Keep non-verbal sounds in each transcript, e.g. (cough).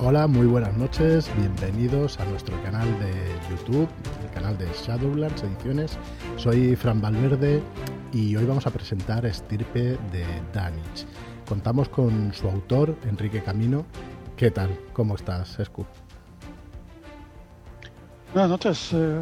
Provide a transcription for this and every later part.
Hola, muy buenas noches, bienvenidos a nuestro canal de YouTube, el canal de Shadowlands Ediciones. Soy Fran Valverde y hoy vamos a presentar Estirpe de Danich. Contamos con su autor, Enrique Camino. ¿Qué tal? ¿Cómo estás, Escu? Buenas noches, eh,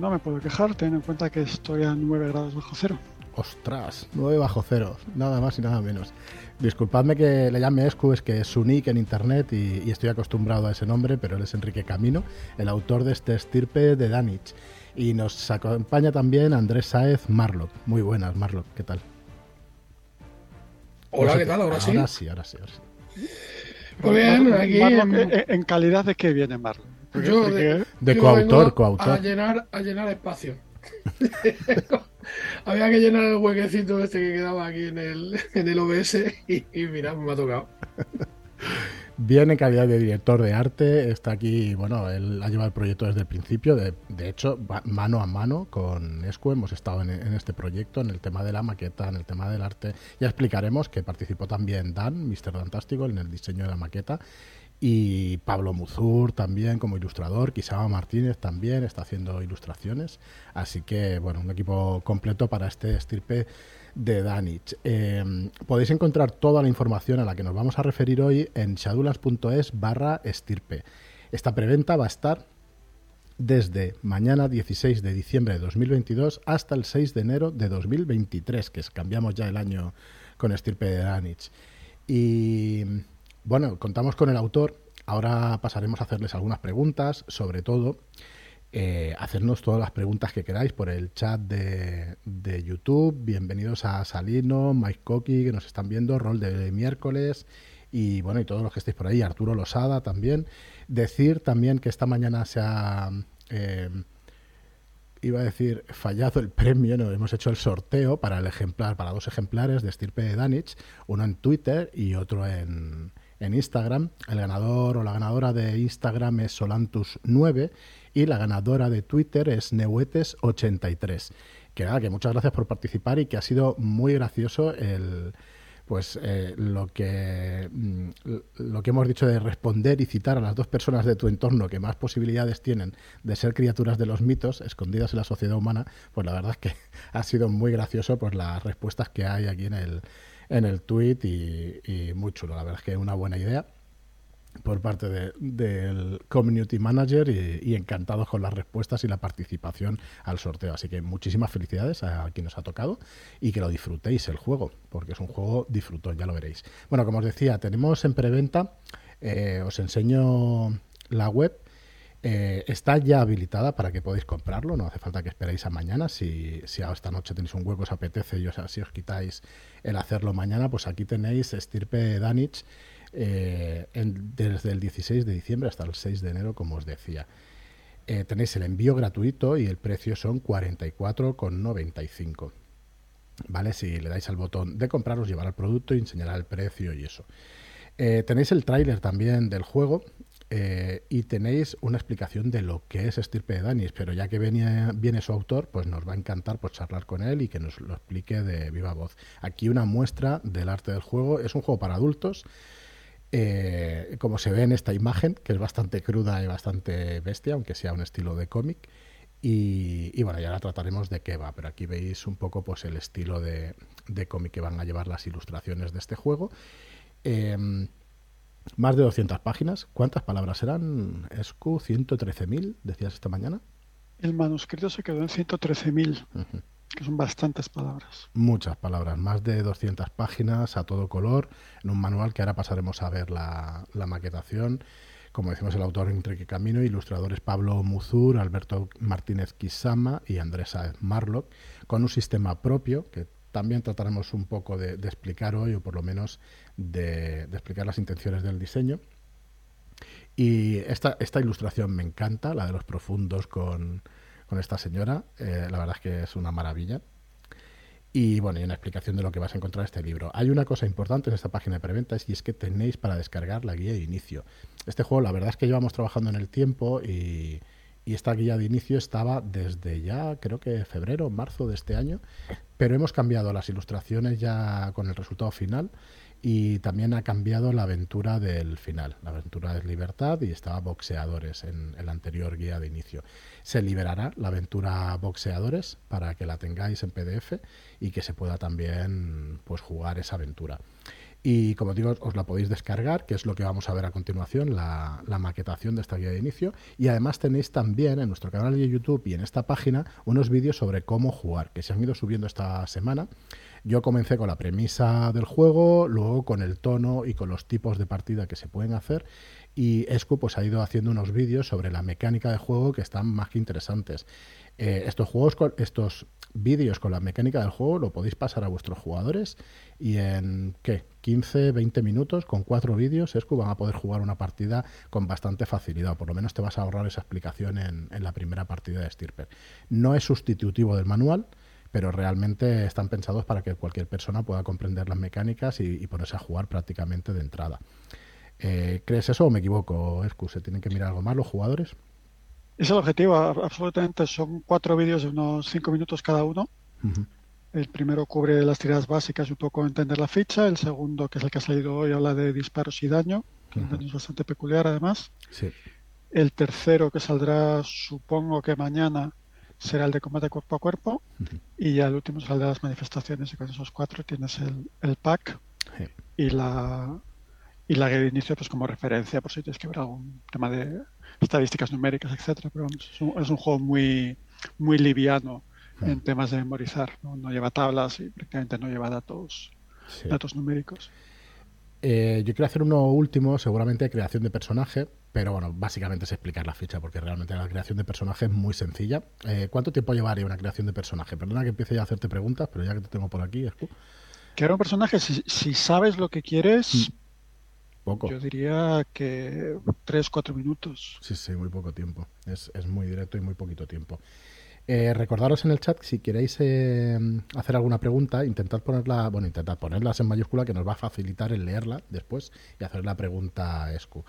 no me puedo quejar, ten en cuenta que estoy a 9 grados bajo cero. Ostras, 9 bajo cero, nada más y nada menos. Disculpadme que le llame Escu, es que es su nick en internet y, estoy acostumbrado a ese nombre, pero él es Enrique Camino, el autor de este estirpe de Danich. Y nos acompaña también Andrés Saez Marlock. Muy buenas, Marlock, ¿qué tal? Hola, ¿qué tal? Ahora, sí. Ahora sí, ahora sí, Muy bien, aquí en... calidad de qué viene Marlock. Yo de, coautor, coautor. A llenar, a llenar espacio. (laughs) (laughs) Había que llenar el huequecito este que quedaba aquí en el, en el OBS y, mira, me ha tocado. Bien en calidad de director de arte, está aquí, bueno, él ha llevado el proyecto desde el principio, de, de hecho, mano a mano con Escu hemos estado en, en, este proyecto, en el tema de la maqueta, en el tema del arte. Ya explicaremos que participó también Dan, Mr. Fantástico, en el diseño de la maqueta y Pablo Muzur también como ilustrador, Quisaba Martínez también está haciendo ilustraciones, así que bueno, un equipo completo para este estirpe de Danich. Em, podéis encontrar toda la información a la que nos vamos a referir hoy en shadulas.es barra estirpe. Esta preventa va a estar desde mañana 16 de diciembre de 2022 hasta el 6 de enero de 2023, que es, cambiamos ya el año con estirpe de Danich. Y bueno, contamos con el autor. Ahora pasaremos a hacerles algunas preguntas, sobre todo eh, hacernos todas las preguntas que queráis por el chat de, YouTube. Bienvenidos a Salino, Mike Coqui, que nos están viendo, Rol de miércoles y bueno, y todos los que estéis por ahí, Arturo Losada también. Decir también que esta mañana se ha, eh, iba a decir, fallado el premio, no, hemos hecho el sorteo para el ejemplar, para dos ejemplares de estirpe de Danich, uno en Twitter y otro en, en Instagram. El ganador o la ganadora de Instagram es Solantus9 y la ganadora de Twitter es Neuetes83. Que nada, que muchas gracias por participar y que ha sido muy gracioso el pues eh, lo que mm, lo que hemos dicho de responder y citar a las dos personas de tu entorno que más posibilidades tienen de ser criaturas de los mitos escondidas en la sociedad humana, pues la verdad es que (laughs) ha sido muy gracioso pues las respuestas que hay aquí en el en el tweet y, muy chulo. La verdad es que es una buena idea por parte del community manager y, encantados con las respuestas y la participación al sorteo. Así que muchísimas felicidades a quien nos ha tocado y que lo disfrutéis el juego, porque es un juego disfrutón, ya lo veréis. Bueno, como os decía, tenemos en preventa, eh, os enseño la web eh, está ya habilitada para que podáis comprarlo, no hace falta que esperéis a mañana. Si, si esta noche tenéis un hueco, os apetece y os, quitáis el hacerlo mañana, pues aquí tenéis Estirpe Danich eh, desde el 16 de diciembre hasta el 6 de enero, como os decía. Eh, tenéis el envío gratuito y el precio son 44,95. ¿Vale? Si le dais al botón de comprar, os llevará el producto y enseñará el precio y eso. tenéis el tráiler también del juego eh, y tenéis una explicación de lo que es Estirpe de Danis, pero ya que viene, viene, su autor, pues nos va a encantar pues, charlar con él y que nos lo explique de viva voz. Aquí una muestra del arte del juego. Es un juego para adultos, eh, como se ve en esta imagen, que es bastante cruda y bastante bestia, aunque sea un estilo de cómic. Y, bueno, ya la trataremos de qué va, pero aquí veis un poco pues el estilo de, de cómic que van a llevar las ilustraciones de este juego. Eh, más de 200 páginas. ¿Cuántas palabras eran, Escu? ¿113.000? Decías esta mañana. El manuscrito se quedó en 113.000, que son bastantes palabras. Muchas palabras, más de 200 páginas a todo color, en un manual que ahora pasaremos a ver la, maquetación. Como decimos, el autor Enrique Camino, ilustradores Pablo Muzur, Alberto Martínez Quisama y Andrés Marlock, con un sistema propio que también trataremos un poco de, explicar hoy, o por lo menos de, explicar las intenciones del diseño. Y esta, esta ilustración me encanta, la de los profundos con, esta señora. Eh, la verdad es que es una maravilla. Y bueno, y una explicación de lo que vas a encontrar en este libro. Hay una cosa importante en esta página de preventa y es que tenéis para descargar la guía de inicio. Este juego, la verdad es que llevamos trabajando en el tiempo y, y esta guía de inicio estaba desde ya, creo que febrero, marzo de este año, pero hemos cambiado las ilustraciones ya con el resultado final y también ha cambiado la aventura del final. La aventura es libertad y estaba boxeadores en el anterior guía de inicio. Se liberará la aventura boxeadores para que la tengáis en PDF y que se pueda también pues jugar esa aventura. Y como digo, os la podéis descargar, que es lo que vamos a ver a continuación, la, maquetación de esta guía de inicio. Y además tenéis también en nuestro canal de YouTube y en esta página unos vídeos sobre cómo jugar, que se han ido subiendo esta semana. Yo comencé con la premisa del juego, luego con el tono y con los tipos de partida que se pueden hacer. Y Escu pues, ha ido haciendo unos vídeos sobre la mecánica de juego que están más que interesantes. Eh, estos juegos, estos vídeos con la mecánica del juego lo podéis pasar a vuestros jugadores y en ¿qué? 15, 20 minutos con cuatro vídeos Escu van a poder jugar una partida con bastante facilidad, por lo menos te vas a ahorrar esa explicación en, la primera partida de Stirper. No es sustitutivo del manual, pero realmente están pensados para que cualquier persona pueda comprender las mecánicas y, ponerse a jugar prácticamente de entrada. Eh, ¿Crees eso o me equivoco, Escu? ¿Se tienen que mirar algo más los jugadores? Es el objetivo, absolutamente. Son cuatro vídeos de unos cinco minutos cada uno. El primero cubre las tiradas básicas y un poco entender la ficha. El segundo, que es el que ha salido hoy, habla de disparos y daño, que es bastante peculiar además. El tercero, que saldrá, supongo que mañana, será el de combate cuerpo a cuerpo. Y ya el último será el de las manifestaciones. Y con esos cuatro tienes el, pack y la y la guía de inicio pues como referencia por si tienes que ver algún tema de estadísticas numéricas, etcétera, pero es, un, juego muy, muy liviano en temas de memorizar. ¿no? lleva tablas y prácticamente no lleva datos, datos numéricos. Eh, yo quiero hacer uno último, seguramente creación de personaje, pero bueno, básicamente es explicar la ficha, porque realmente la creación de personaje es muy sencilla. Eh, ¿Cuánto tiempo llevaría una creación de personaje? Perdona que empiece ya a hacerte preguntas, pero ya que te tengo por aquí, Escu. Crear un personaje, si, si sabes lo que quieres, mm. Yo diría que 3, 4 minutos. Sí, sí, muy poco tiempo. Es, es muy directo y muy poquito tiempo. Eh, recordaros en el chat si queréis eh, hacer alguna pregunta, intentad ponerla, bueno, intentad ponerlas en mayúscula que nos va a facilitar el leerla después y hacer la pregunta a Escu.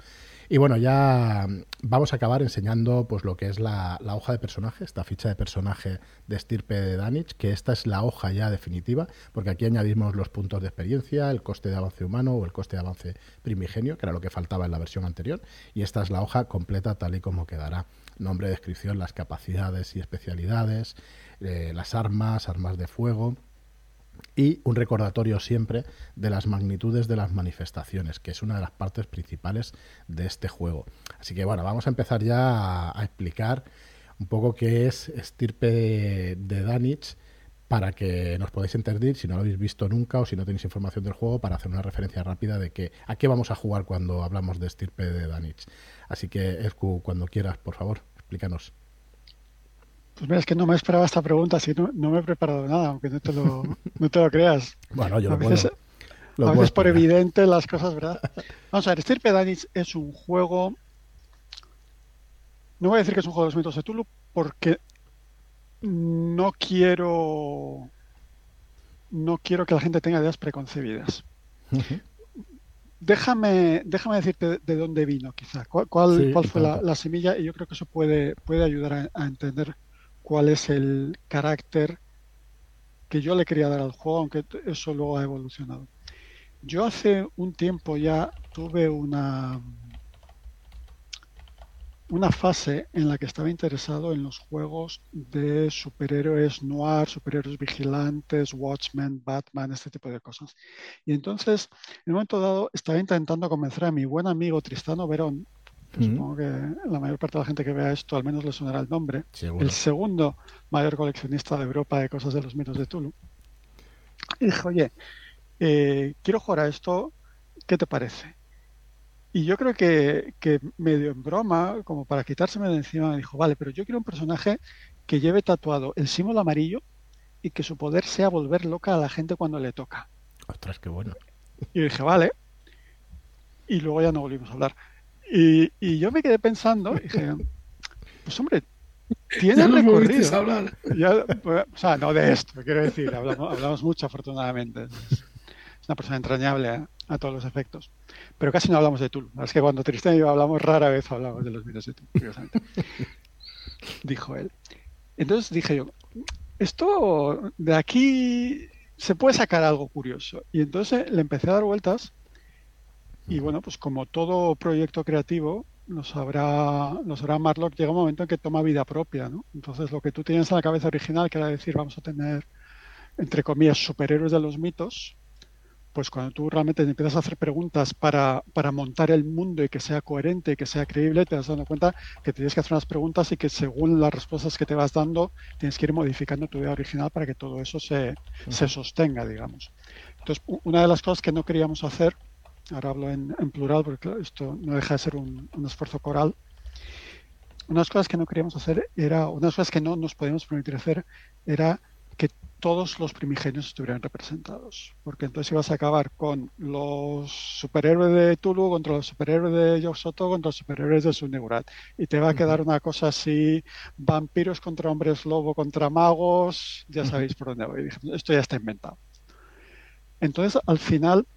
Y bueno, ya vamos a acabar enseñando pues lo que es la, hoja de personaje, esta ficha de personaje de estirpe de Danich, que esta es la hoja ya definitiva, porque aquí añadimos los puntos de experiencia, el coste de avance humano o el coste de avance primigenio, que era lo que faltaba en la versión anterior, y esta es la hoja completa tal y como quedará. Nombre, descripción, las capacidades y especialidades, eh, las armas, armas de fuego, y un recordatorio siempre de las magnitudes de las manifestaciones, que es una de las partes principales de este juego. Así que bueno, vamos a empezar ya a, explicar un poco qué es estirpe de, Danich para que nos podáis entender si no lo habéis visto nunca o si no tenéis información del juego para hacer una referencia rápida de que a qué vamos a jugar cuando hablamos de estirpe de Danich. Así que Escu, cuando quieras, por favor, explícanos. Pues mira, es que no me esperaba esta pregunta, si no, no me he preparado nada, aunque no te lo, no te lo creas. Bueno, yo a lo veces, puedo. a veces por evidente las cosas, ¿verdad? Vamos a ver, Stirpe Danich es un juego. No voy a decir que es un juego de los mitos de Tulu porque no quiero. No quiero que la gente tenga ideas preconcebidas. déjame, déjame decirte de dónde vino, quizá. ¿Cuál, cuál, fue la, semilla? Y yo creo que eso puede, puede ayudar a entender cuál es el carácter que yo le quería dar al juego, aunque eso luego ha evolucionado. Yo hace un tiempo ya tuve una, una fase en la que estaba interesado en los juegos de superhéroes noir, superhéroes vigilantes, Watchmen, Batman, este tipo de cosas. Y entonces, en un momento dado, estaba intentando convencer a mi buen amigo Tristano Verón, Supongo que la mayor parte de la gente que vea esto al menos le sonará el nombre. El segundo mayor coleccionista de Europa de cosas de los mitos de Tulu. Y dije, oye, eh, quiero jugar a esto, ¿qué te parece? Y yo creo que, que medio en broma, como para quitárseme de encima, me dijo, vale, pero yo quiero un personaje que lleve tatuado el símbolo amarillo y que su poder sea volver loca a la gente cuando le toca. Ostras, qué bueno. Y dije, vale. Y luego ya no volvimos a hablar. Y, y yo me quedé pensando, y dije, pues hombre, (laughs) tiene recorrido. Hablar. Pues, o sea, no de esto, quiero decir, hablamos, hablamos mucho afortunadamente. Es, una persona entrañable a, todos los efectos. Pero casi no hablamos de Tulu. Es que cuando Tristan y yo hablamos, rara vez hablamos de los videos de Tulu, Dijo él. Entonces dije yo, esto de aquí se puede sacar algo curioso. Y entonces le empecé a dar vueltas y bueno, pues como todo proyecto creativo, nos habrá, nos habrá Marlock, llega un momento en que toma vida propia, ¿no? Entonces lo que tú tienes en la cabeza original, que era decir, vamos a tener, entre comillas, superhéroes de los mitos, pues cuando tú realmente empiezas a hacer preguntas para, para montar el mundo y que sea coherente y que sea creíble, te das dando cuenta que tienes que hacer unas preguntas y que según las respuestas que te vas dando, tienes que ir modificando tu idea original para que todo eso se, se sostenga, digamos. Entonces, una de las cosas que no queríamos hacer ahora hablo en, plural porque esto no deja de ser un, esfuerzo coral, unas cosas que no queríamos hacer era, unas cosas que no nos podíamos permitir hacer era que todos los primigenios estuvieran representados. Porque entonces ibas a acabar con los superhéroes de Tulu contra los superhéroes de Yosoto contra los superhéroes de Sunigurat. Y te va a quedar una cosa así, vampiros contra hombres lobo contra magos, ya sabéis por dónde voy. esto ya está inventado. Entonces, al final,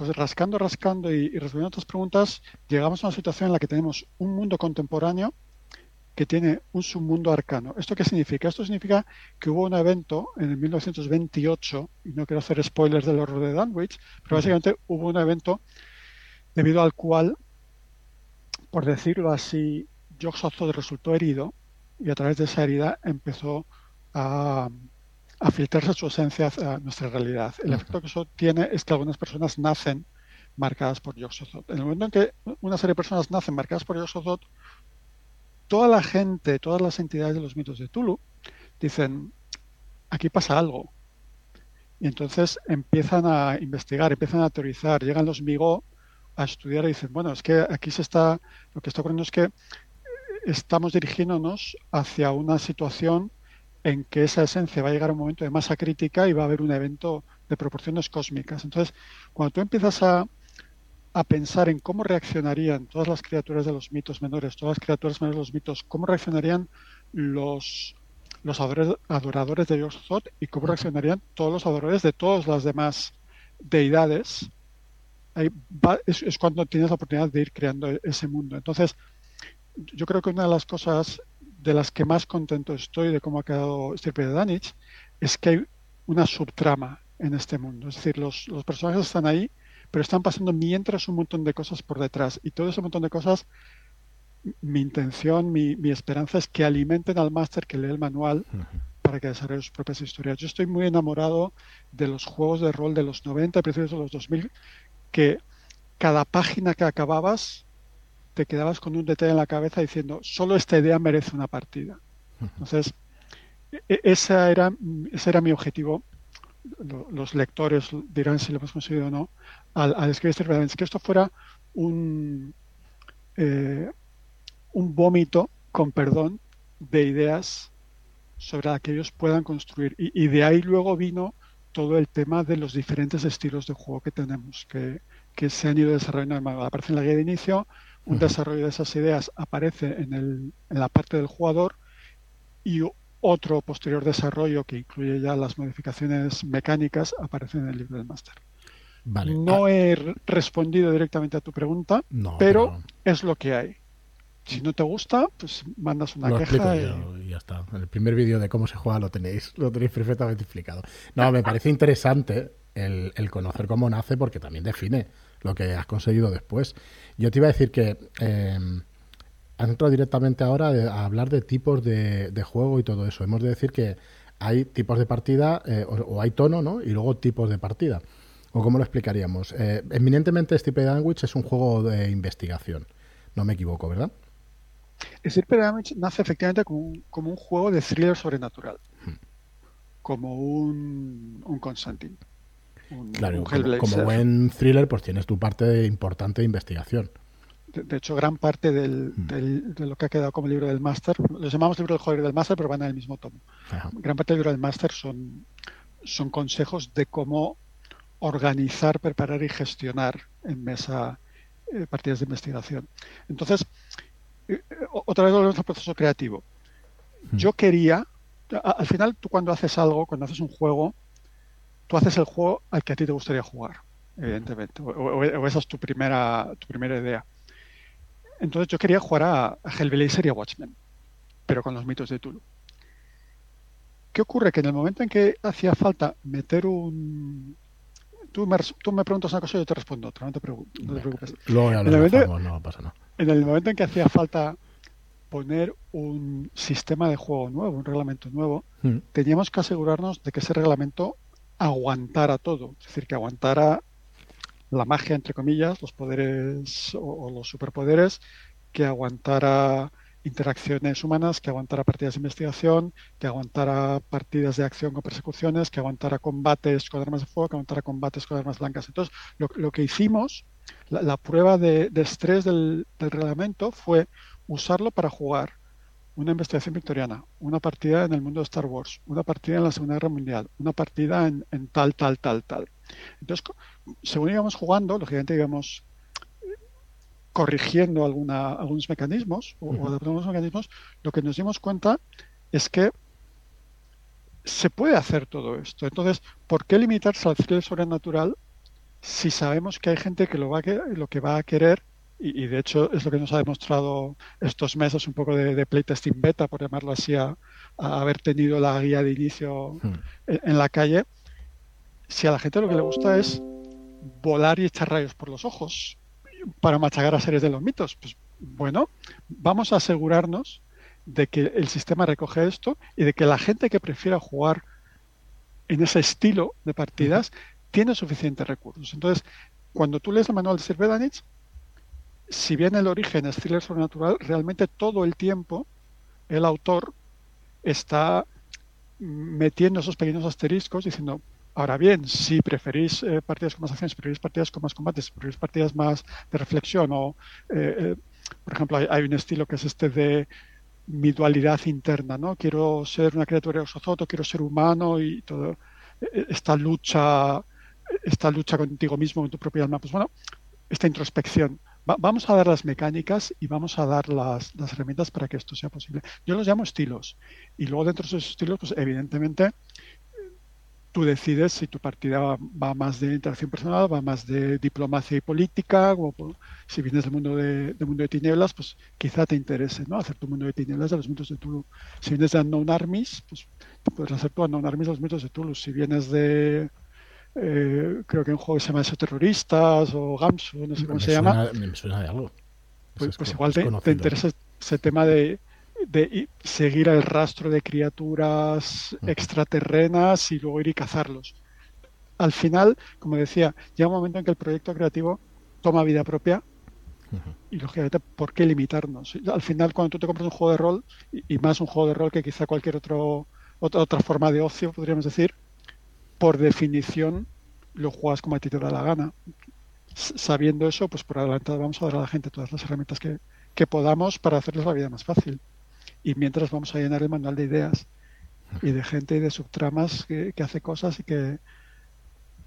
pues rascando, rascando y, respondiendo a otras preguntas, llegamos a una situación en la que tenemos un mundo contemporáneo que tiene un submundo arcano. ¿Esto qué significa? Esto significa que hubo un evento en el 1928, y no quiero hacer spoilers del horror de Danwich, pero básicamente hubo un evento debido al cual, por decirlo así, Jock resultó herido y a través de esa herida empezó a, a filtrarse su esencia a nuestra realidad. El efecto que eso tiene es que algunas personas nacen marcadas por yog En el momento en que una serie de personas nacen marcadas por yog toda la gente, todas las entidades de los mitos de Tulu dicen, aquí pasa algo. Y entonces empiezan a investigar, empiezan a teorizar, llegan los Migo a estudiar y dicen, bueno, es que aquí se está, lo que está ocurriendo es que estamos dirigiéndonos hacia una situación en que esa esencia va a llegar a un momento de masa crítica y va a haber un evento de proporciones cósmicas. Entonces, cuando tú empiezas a, pensar en cómo reaccionarían todas las criaturas de los mitos menores, todas las criaturas menores de los mitos, cómo reaccionarían los, los adoradores, de Dios Zot y cómo reaccionarían todos los adoradores de todas las demás deidades, es, es, cuando tienes la oportunidad de ir creando ese mundo. Entonces, yo creo que una de las cosas de las que más contento estoy de cómo ha quedado Stirpe de Danich es que hay una subtrama en este mundo. Es decir, los, los, personajes están ahí, pero están pasando mientras un montón de cosas por detrás. Y todo ese montón de cosas, mi intención, mi, mi esperanza es que alimenten al máster que lee el manual para que desarrolle sus propias historias. Yo estoy muy enamorado de los juegos de rol de los 90, principios de los 2000, que cada página que acababas te quedabas con un detalle en la cabeza diciendo, solo esta idea merece una partida. Entonces, e, esa era, ese era mi objetivo. Los lectores dirán si lo hemos conseguido o no, al, escribir este que esto fuera un, eh, un vómito, con perdón, de ideas sobre la que ellos puedan construir. Y, de ahí luego vino todo el tema de los diferentes estilos de juego que tenemos, que, que se han ido desarrollando. Aparece en la guía de inicio, un desarrollo de esas ideas aparece en, el, en la parte del jugador y otro posterior desarrollo que incluye ya las modificaciones mecánicas aparece en el libro del máster. No ah. he respondido directamente a tu pregunta, pero, es lo que hay. Si no te gusta, pues mandas una queja y... ya está. En el primer vídeo de cómo se juega lo tenéis, lo tenéis perfectamente explicado. No, me (laughs) parece interesante el, el conocer cómo nace porque también define lo que has conseguido después. Yo te iba a decir que eh, has entrado directamente ahora a hablar de tipos de, juego y todo eso. Hemos de decir que hay tipos de partida eh, o, hay tono, ¿no? Y luego tipos de partida. ¿O cómo lo explicaríamos? Eh, eminentemente, Stipe Language es un juego de investigación. No me equivoco, ¿verdad? Stipe Language nace efectivamente como un, como un juego de thriller sobrenatural. Hmm. Como un, un Claro, como, buen thriller, pues tienes tu parte importante de investigación. De, hecho, gran parte mm. del, de lo que ha quedado como libro del máster, lo llamamos libro del jugador del máster, pero van en el mismo tomo. Gran parte del libro del máster son, son consejos de cómo organizar, preparar y gestionar en mesa eh, partidas de investigación. Entonces, eh, otra vez volvemos al proceso creativo. Mm. Yo quería, al final tú cuando haces algo, cuando haces un juego, tú haces el juego al que a ti te gustaría jugar, evidentemente, o, esa es tu primera, tu primera idea. Entonces yo quería jugar a, Hellblazer y a Watchmen, pero con los mitos de Tulu. ¿Qué ocurre? Que en el momento en que hacía falta meter un... Tú me, tú me preguntas una cosa y yo te respondo otra, no te, preocupes. Luego ya lo no pasa nada. En el momento en que hacía falta poner un sistema de juego nuevo, un reglamento nuevo, mm. teníamos que asegurarnos de que ese reglamento aguantara todo, es decir, que aguantara la magia, entre comillas, los poderes o, los superpoderes, que aguantara interacciones humanas, que aguantara partidas de investigación, que aguantara partidas de acción con persecuciones, que aguantara combates con armas de fuego, que aguantara combates con armas blancas. Entonces, lo, que hicimos, la, prueba de, estrés del, reglamento fue usarlo para jugar una investigación victoriana, una partida en el mundo de Star Wars, una partida en la Segunda Guerra Mundial, una partida en, tal, tal, tal, tal. Entonces, según íbamos jugando, lógicamente íbamos corrigiendo alguna, algunos mecanismos o, adaptando algunos mecanismos, lo que nos dimos cuenta es que se puede hacer todo esto. Entonces, ¿por qué limitarse al thriller sobrenatural si sabemos que hay gente que lo, va a, lo que va a querer y, de hecho es lo que nos ha demostrado estos meses un poco de, playtesting beta, por llamarlo así, a, haber tenido la guía de inicio hmm. en, la calle. Si a la gente lo que le gusta es volar y echar rayos por los ojos para machacar a series de los mitos, pues bueno, vamos a asegurarnos de que el sistema recoge esto y de que la gente que prefiera jugar en ese estilo de partidas tiene suficientes recursos. Entonces, cuando tú lees el manual de Sir Bedanich, si bien el origen es thriller sobrenatural, realmente todo el tiempo el autor está metiendo esos pequeños asteriscos diciendo, ahora bien, si preferís eh, partidas con más acciones, preferís partidas con más combates, preferís partidas más de reflexión o, eh, eh, por ejemplo, hay, un estilo que es este de mi dualidad interna, ¿no? Quiero ser una criatura de quiero ser humano y todo esta lucha, esta lucha contigo mismo, con tu propia alma. Pues bueno, esta introspección vamos a dar las mecánicas y vamos a dar las, herramientas para que esto sea posible. Yo los llamo estilos. Y luego dentro de esos estilos, pues evidentemente tú decides si tu partida va, más de interacción personal, va más de diplomacia y política, si vienes del mundo de, mundo de tinieblas, pues quizá te interese ¿no? hacer tu mundo de tinieblas de los mitos de Tulu. Si vienes de Unknown Armies, pues puedes hacer tu Unknown Armies de los mitos de Tulu. Si vienes de eh, creo que un juego que se llama Eso Terroristas o Gamsu, no sé cómo se llama. Me suena de algo. Pues, pues igual te, interesa ese tema de, de, seguir el rastro de criaturas extraterrenas y luego ir y cazarlos. Al final, como decía, llega un momento en que el proyecto creativo toma vida propia y lógicamente, ¿por qué limitarnos? Al final, cuando tú te compras un juego de rol, y, más un juego de rol que quizá cualquier otro, otra, otra forma de ocio, podríamos decir, por definición lo juegas como a ti te da la gana. Sabiendo eso, pues por adelantado vamos a dar a la gente todas las herramientas que, podamos para hacerles la vida más fácil. Y mientras vamos a llenar el manual de ideas y de gente y de subtramas que, hace cosas y que,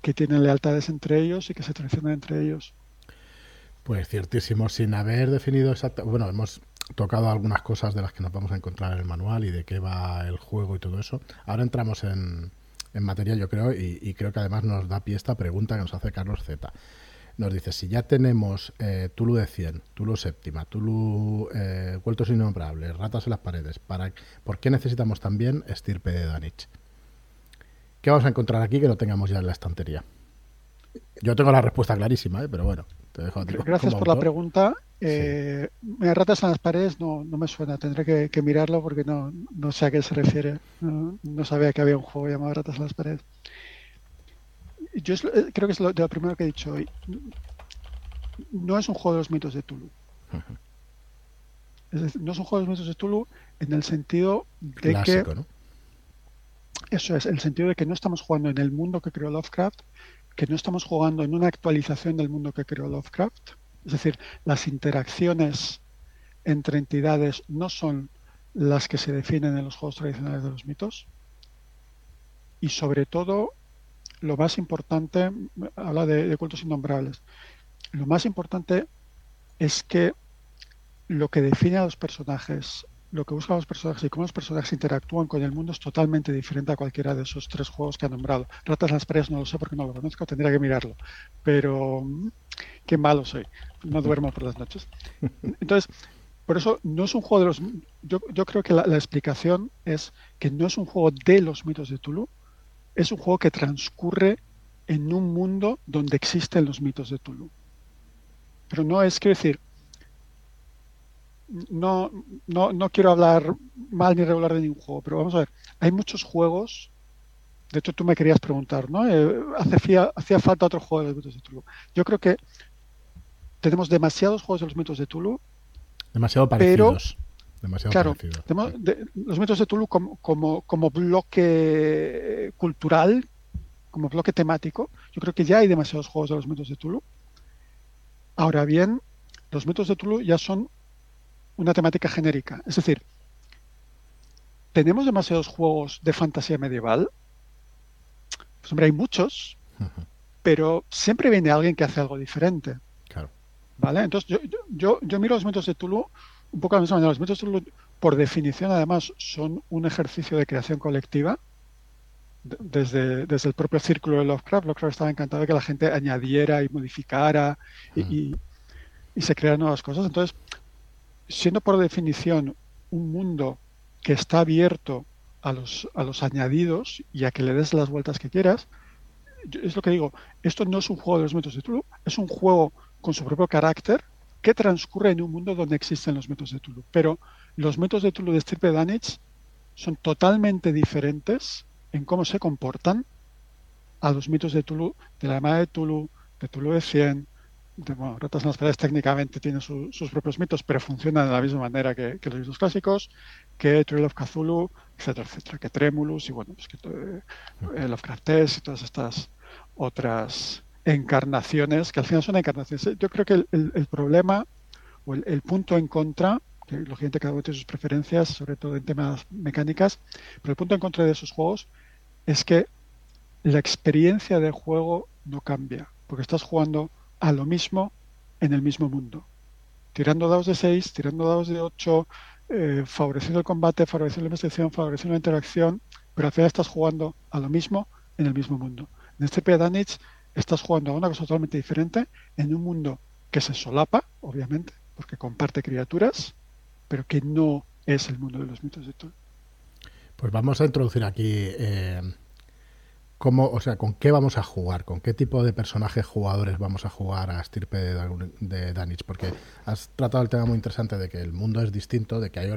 que tienen lealtades entre ellos y que se traicionan entre ellos. Pues ciertísimo, sin haber definido exactamente, bueno, hemos tocado algunas cosas de las que nos vamos a encontrar en el manual y de qué va el juego y todo eso. Ahora entramos en, en materia, yo creo, y, creo que además nos da pie esta pregunta que nos hace Carlos Z. Nos dice, si ya tenemos eh, Tulu de 100, Tulu séptima, Tulu eh, Vueltos Innombrables, Ratas en las Paredes, ¿para, ¿por qué necesitamos también Estirpe de Danich? ¿Qué vamos a encontrar aquí que no tengamos ya en la estantería? Yo tengo la respuesta clarísima, ¿eh? pero bueno. Te dejo Gracias por la pregunta. Eh, ratas en las paredes no, no me suena, tendré que, mirarlo porque no, no, sé a qué se refiere. No, sabía que había un juego llamado Ratas en las paredes. Yo eh, creo que es lo, de lo primero que he dicho hoy. No es un juego de los mitos de Tulu. no es un juego de los mitos de Tulu en el sentido de que. Eso es, el sentido de que no estamos jugando en el mundo que creó Lovecraft, que no estamos jugando en una actualización del mundo que creó Lovecraft, es decir, las interacciones entre entidades no son las que se definen en los juegos tradicionales de los mitos. Y sobre todo, lo más importante, habla de, cultos innombrables, lo más importante es que lo que define a los personajes, lo que buscan los personajes y cómo los personajes interactúan con el mundo es totalmente diferente a cualquiera de esos tres juegos que han nombrado. Ratas las paredes no lo sé porque no lo conozco, tendría que mirarlo. Pero qué malo soy, no duermo por las noches. Entonces, por eso no es un juego de los... Yo, yo creo que la, explicación es que no es un juego de los mitos de Tulu, es un juego que transcurre en un mundo donde existen los mitos de Tulu. Pero no es, quiero decir, no, no, no quiero hablar mal ni regular de ningún juego, pero vamos a ver, hay muchos juegos, de hecho tú me querías preguntar, ¿no? Eh, hacía, hacía falta otro juego de los mitos de Tulu. Yo creo que tenemos demasiados juegos de los mitos de Tulu Demasiado parecidos. demasiado claro, los mitos de Tulu como, como, bloque cultural, como bloque temático, yo creo que ya hay demasiados juegos de los mitos de Tulu. Ahora bien, los mitos de Tulu ya son una temática genérica. Es decir, ¿tenemos demasiados juegos de fantasía medieval? Pues hombre, hay muchos, pero siempre viene alguien que hace algo diferente. ¿Vale? Entonces, yo, yo, yo miro los mitos de Tulu un poco a la misma manera. Los mitos de Tulu, por definición, además, son un ejercicio de creación colectiva. Desde, desde el propio círculo de Lovecraft, Lovecraft estaba encantado de que la gente añadiera y modificara y, y, se crearan nuevas cosas. Entonces, siendo por definición un mundo que está abierto a los, a los añadidos y a que le des las vueltas que quieras, es lo que digo, esto no es un juego de los mitos de Tulu, es un juego con su propio carácter que transcurre en un mundo donde existen los mitos de Tulu. Pero los mitos de Tulu de Stirpe Danich son totalmente diferentes en cómo se comportan a los mitos de Tulu, de la Armada de Tulu, de Tulu de 100, bueno, Ratas en las paredes técnicamente tienen sus propios mitos, pero funcionan de la misma manera que, los mitos clásicos, que Trail of Cthulhu, etcétera, etcétera, que Tremulus y bueno, pues que eh, Lovecraft y todas estas otras encarnaciones, que al final son encarnaciones. Yo creo que el, problema o el, punto en contra, que lógicamente cada uno tiene sus preferencias, sobre todo en temas mecánicas, pero el punto en contra de esos juegos es que la experiencia del juego no cambia, porque estás jugando a lo mismo en el mismo mundo. Tirando dados de 6, tirando dados de 8, eh, favoreciendo el combate, favoreciendo la investigación, favoreciendo la interacción, pero al final estás jugando a lo mismo en el mismo mundo. En este Pedanich estás jugando a una cosa totalmente diferente en un mundo que se solapa, obviamente, porque comparte criaturas, pero que no es el mundo de los mitos de Tolkien. Pues vamos a introducir aquí eh, cómo, o sea, con qué vamos a jugar, con qué tipo de personajes jugadores vamos a jugar a Stirpe de, de Danich, porque has tratado el tema muy interesante de que el mundo es distinto, de que hay,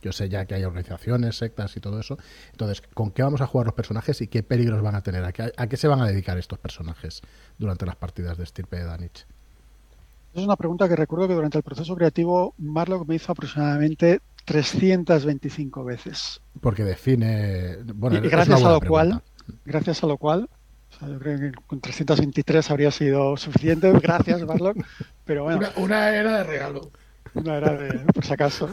yo sé ya que hay organizaciones, sectas y todo eso. Entonces, ¿con qué vamos a jugar los personajes y qué peligros van a tener? ¿A qué, se van a dedicar estos personajes durante las partidas de Stirpe de Danich? Es una pregunta que recuerdo que durante el proceso creativo Marlock me hizo aproximadamente 325 veces. Porque define. Bueno, y gracias a lo cual gracias a lo cual, yo creo que con 323 habría sido suficiente, gracias (laughs) Marlon, pero bueno. Una, era de regalo. Una era de, por si acaso.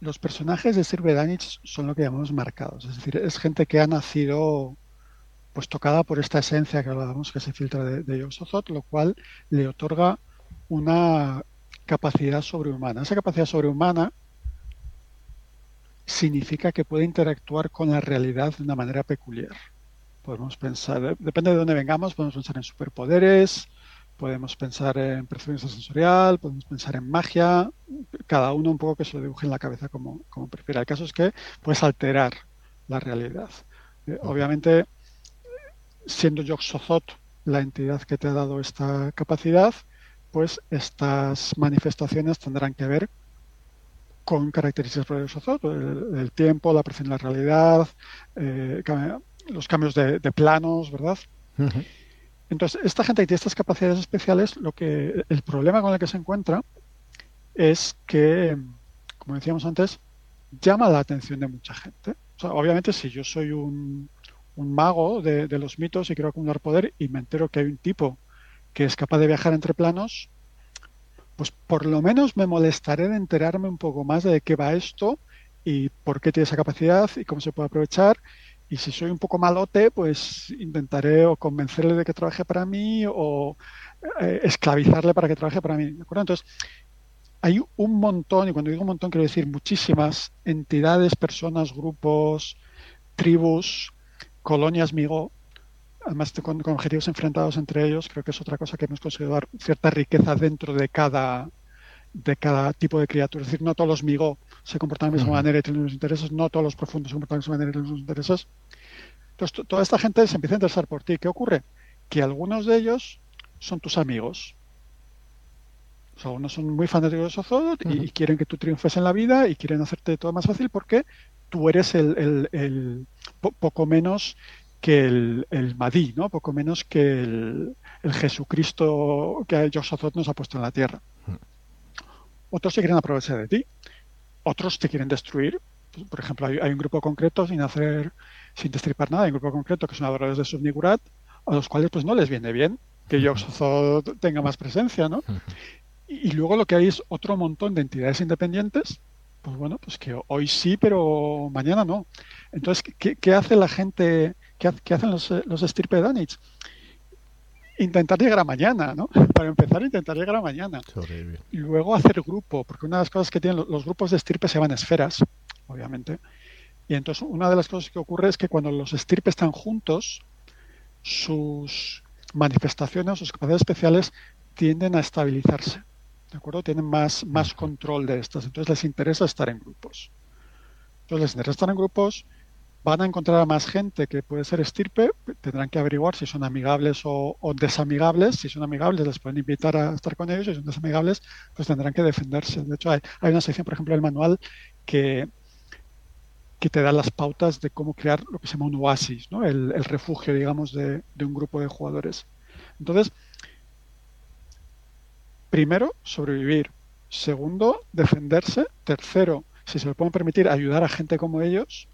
Los personajes de Sir Danich son lo que llamamos marcados, es decir, es gente que ha nacido pues tocada por esta esencia que hablábamos que se filtra de, de lo cual le otorga una capacidad sobrehumana. Esa capacidad sobrehumana significa que puede interactuar con la realidad de una manera peculiar. Podemos pensar, depende de dónde vengamos, podemos pensar en superpoderes, podemos pensar en percepción sensorial, podemos pensar en magia, cada uno un poco que se lo dibuje en la cabeza como, como prefiera. El caso es que puedes alterar la realidad. Eh, obviamente, siendo Yog-Sothoth la entidad que te ha dado esta capacidad, pues estas manifestaciones tendrán que ver con características el, el tiempo, la percepción de la realidad, eh, los cambios de, planos, ¿verdad? Entonces, esta gente que tiene estas capacidades especiales, lo que el problema con el que se encuentra es que, como decíamos antes, llama la atención de mucha gente. obviamente, si yo soy un, mago de, de, los mitos y quiero acumular poder y me entero que hay un tipo que es capaz de viajar entre planos, pues por lo menos me molestaré de enterarme un poco más de qué va esto y por qué tiene esa capacidad y cómo se puede aprovechar. Y si soy un poco malote, pues intentaré o convencerle de que trabaje para mí o eh, esclavizarle para que trabaje para mí. ¿de acuerdo? Entonces, hay un montón, y cuando digo un montón quiero decir muchísimas entidades, personas, grupos, tribus, colonias migo además con, objetivos enfrentados entre ellos, creo que es otra cosa que hemos conseguido dar cierta riqueza dentro de cada de cada tipo de criatura. Es decir, no todos los migo se comportan de la misma manera y tienen los intereses, no todos los profundos se comportan de la misma manera y tienen los intereses. Entonces, toda esta gente se empieza a interesar por ti. ¿Qué ocurre? Que algunos de ellos son tus amigos. O sea, algunos son muy fanáticos de Sozot y, quieren que tú triunfes en la vida y quieren hacerte todo más fácil porque tú eres el, poco menos que el, el Madí, ¿no? Poco menos que el, Jesucristo que Josafat nos ha puesto en la tierra. Otros se quieren aprovechar de ti. Otros te quieren destruir. Por ejemplo, hay, un grupo concreto sin hacer, sin destripar nada, hay un grupo concreto que son adoradores de Subnigurat, a los cuales pues no les viene bien que Josafat tenga más presencia, ¿no? Y, luego lo que hay es otro montón de entidades independientes pues bueno, pues que hoy sí, pero mañana no. Entonces, ¿qué, hace la gente, qué, hacen los, los estirpe Danich? Intentar llegar a mañana, ¿no? Para empezar, intentar llegar a mañana. Y luego hacer grupo, porque una de las cosas que tienen los, grupos de estirpe se van esferas, obviamente. Y entonces, una de las cosas que ocurre es que cuando los estirpes están juntos, sus manifestaciones, sus capacidades especiales tienden a estabilizarse. ¿de acuerdo? Tienen más, más control de estas, entonces les interesa estar en grupos. Entonces les interesa estar en grupos, van a encontrar a más gente que puede ser estirpe, tendrán que averiguar si son amigables o, desamigables. Si son amigables, les pueden invitar a estar con ellos. Si son desamigables, pues tendrán que defenderse. De hecho, hay, una sección, por ejemplo, del manual que, que te da las pautas de cómo crear lo que se llama un oasis, ¿no? el, refugio, digamos, de, de, un grupo de jugadores. Entonces, primero, sobrevivir. Segundo, defenderse. Tercero, si se lo pueden permitir, ayudar a gente como ellos.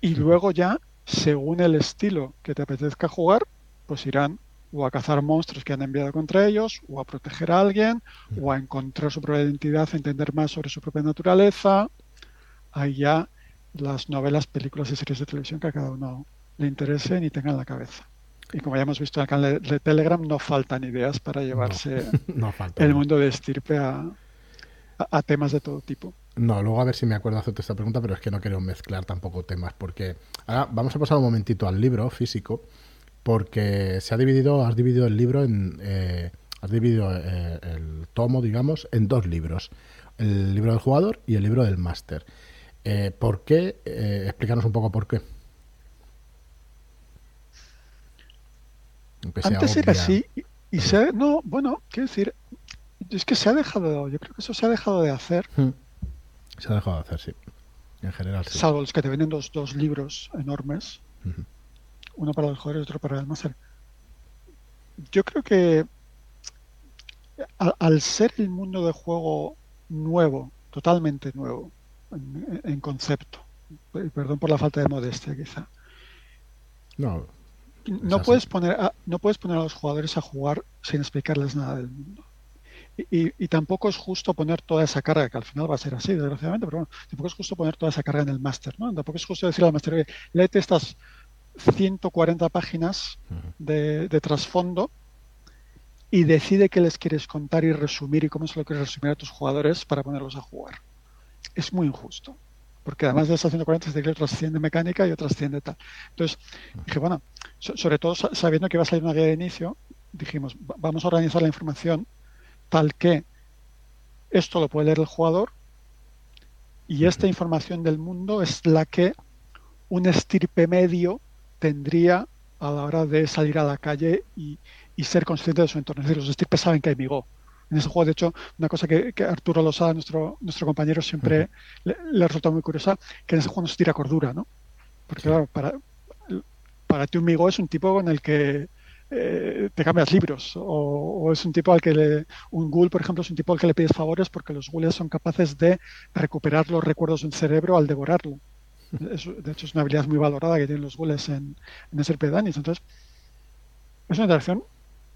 Y luego ya, según el estilo que te apetezca jugar, pues irán o a cazar monstruos que han enviado contra ellos, o a proteger a alguien, o a encontrar su propia identidad, entender más sobre su propia naturaleza. Ahí ya las novelas, películas y series de televisión que a cada uno le interesen y tenga en la cabeza. Y como ya hemos visto en el canal de, Telegram, no faltan ideas para llevarse (laughs) el mundo de estirpe a, temas de todo tipo. No, luego a ver si me acuerdo de hacerte esta pregunta, pero es que no quiero mezclar tampoco temas, porque ahora vamos a pasar un momentito al libro físico, porque se ha dividido, has dividido el libro en, eh, has dividido eh, el tomo, digamos, en dos libros, el libro del jugador y el libro del máster. Eh, ¿Por qué? explícanos un poco por qué. Antes era así y, se no, bueno, quiero decir, es que se ha dejado, yo creo que eso se ha dejado de hacer. Hmm. Se ha dejado de hacer, sí. En general, sí. Salvo los que te venden dos, dos libros enormes, uno para los jugadores y otro para el máster. Yo creo que al, ser el mundo de juego nuevo, totalmente nuevo, en, en concepto, perdón por la falta de modestia quizá. No, no puedes, poner a, no puedes poner a los jugadores a jugar sin explicarles nada del mundo. Y, tampoco es justo poner toda esa carga, que al final va a ser así, desgraciadamente, pero bueno, tampoco es justo poner toda esa carga en el máster, ¿no? Tampoco es justo decirle al máster, léete estas 140 páginas de, de trasfondo y decide qué les quieres contar y resumir y cómo se lo quieres resumir a tus jugadores para ponerlos a jugar. Es muy injusto porque además de esas 140 se otras 100 de mecánica y otras 100 de tal. Entonces, dije, bueno, sobre todo sabiendo que iba a salir una guía de inicio, dijimos, vamos a organizar la información tal que esto lo puede leer el jugador y esta información del mundo es la que un estirpe medio tendría a la hora de salir a la calle y, ser consciente de su entorno. Es decir, los estirpes saben que hay migo, en ese juego. De hecho, una cosa que, Arturo Losada, nuestro, nuestro compañero, siempre le, ha resultado muy curiosa, que en ese juego no se tira cordura, ¿no? Porque claro, para, para ti un migo es un tipo con el que eh, te cambias libros o, es un tipo al que le, un ghoul por ejemplo es un tipo al que le pides favores porque los ghouls son capaces de recuperar los recuerdos del cerebro al devorarlo. De hecho es una habilidad muy valorada que tienen los ghouls en, en Serpedanis entonces es una interacción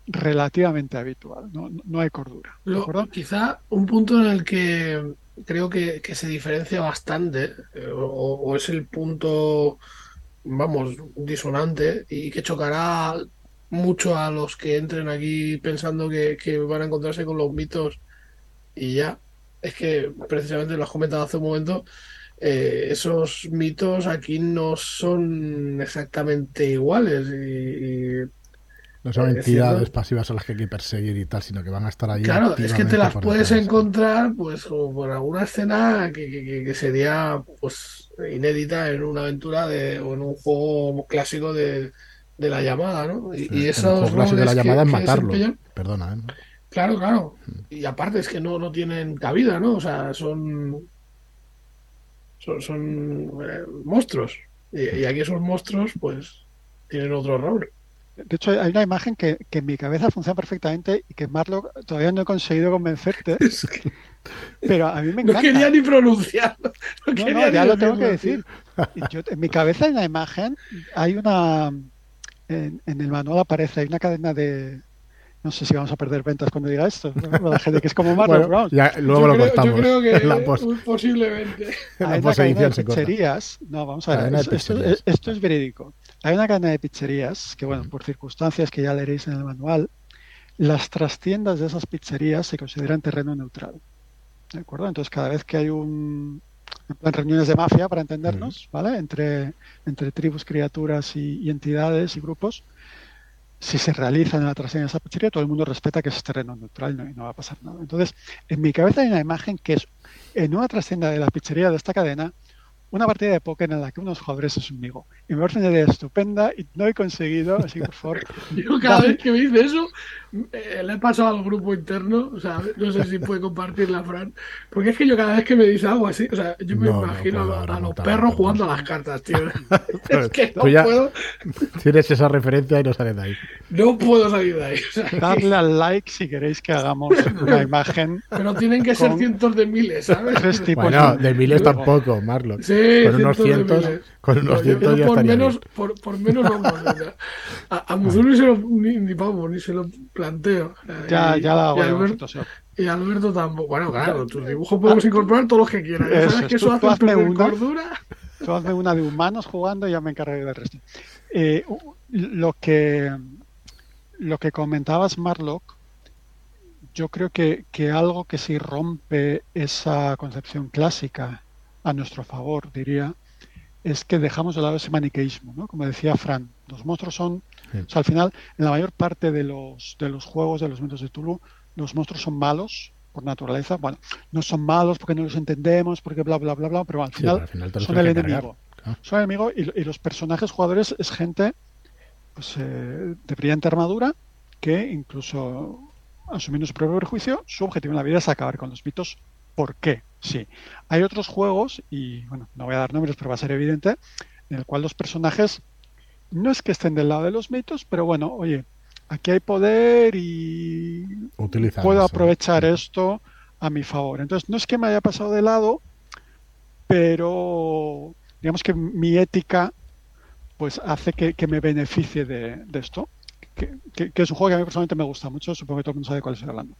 relativamente habitual, no, hay cordura. quizá un punto en el que creo que, se diferencia bastante, eh, o, es el punto, vamos, disonante y que chocará mucho a los que entren aquí pensando que, van a encontrarse con los mitos y ya. Es que precisamente lo has comentado hace un momento. eh, esos mitos aquí no son exactamente iguales y, no son entidades pasivas a las que hay que perseguir y tal, sino que van a estar ahí. Claro, es que te las puedes encontrar, pues, por alguna escena que, sería, pues, inédita en una aventura de, o en un juego clásico de, la llamada, ¿no? Y, y esos clásico de la llamada es matarlo. Perdona, ¿eh? Claro, claro. Mm. Y aparte es que no, no tienen cabida, ¿no? O sea, son. Son, eh, monstruos. Y, aquí esos monstruos, pues, tienen otro rol. De hecho, hay una imagen que, en mi cabeza funciona perfectamente y que Marlock todavía no he conseguido convencerte. (laughs) Pero a mí me encanta. No quería ni pronunciarlo. No, ya lo tengo que decir. en mi cabeza en la imagen hay una. En, en, el manual aparece, hay una cadena de, no sé si vamos a perder ventas cuando diga esto. La gente que es como Marlon bueno, Ya, luego lo creo, Yo creo que (laughs) posiblemente. (laughs) Hay una cadena de pizzerías. No, vamos a ver. Esto, esto, es verídico. Hay una cadena de pizzerías que, bueno, por circunstancias que ya leeréis en el manual, las trastiendas de esas pizzerías se consideran terreno neutral. ¿De acuerdo? Entonces, cada vez que hay un. En reuniones de mafia, para entendernos, ¿vale? Entre, entre tribus, criaturas y entidades y grupos, si se realiza en la trasera de esa pizzería, todo el mundo respeta que es terreno neutral y no, va a pasar nada. Entonces, en mi cabeza hay una imagen que es en una trascienda de la pizzería de esta cadena, una partida de póker en la que unos jugadores es un amigo. Y me parece una idea estupenda y no he conseguido, así por favor. (laughs) Yo cada vez que me dice eso, eh, le he pasado al grupo interno, o sea, no sé si puede compartirla, Fran, porque es que yo cada vez que me dice algo así, o sea, yo me imagino a, los perros jugando a las cartas, tío. (laughs) es que no puedo. Tienes esa referencia y no sales de ahí. No puedo salir de ahí. Darle al like si queréis que hagamos una imagen. Pero tienen que ser cientos de miles, ¿sabes? bueno, de miles tampoco, Marlon. Sí, con unos cientos, con unos cientos ya por menos, por, por, menos vamos. (laughs) a, a Muzuru se lo, ni, ni, vamos, ni se lo planteo. Ya, ya la hago. Y Alberto, y Alberto tampoco. Bueno, claro, tus dibujos podemos incorporar todos los que quieras. Eso, ¿Sabes que eso hace una, cordura? Tú hazme una de humanos jugando y ya me encargaré del resto. Eh, lo que lo que comentabas, Marlock, yo creo que, que algo que sí rompe esa concepción clásica a nuestro favor, diría, es que dejamos de lado ese maniqueísmo, ¿no? Como decía Fran, los monstruos son, o sea, al final, en la mayor parte de los, de los juegos de los mitos de Tulu, los monstruos son malos por naturaleza. Bueno, no son malos porque no los entendemos, porque bla, bla, bla, bla, pero al final, son el enemigo. Son el enemigo y, los personajes jugadores es gente pues, eh, de brillante armadura que incluso asumiendo su propio prejuicio, su objetivo en la vida es acabar con los mitos. ¿Por qué? Sí. Hay otros juegos, y bueno, no voy a dar nombres, pero va a ser evidente, en el cual los personajes no es que estén del lado de los mitos, pero bueno, oye, aquí hay poder y puedo aprovechar esto a mi favor. Entonces, no es que me haya pasado de lado, pero digamos que mi ética pues hace que, me beneficie de, esto, que, es un juego que a mí personalmente me gusta mucho, supongo que todo el mundo sabe cuál estoy hablando.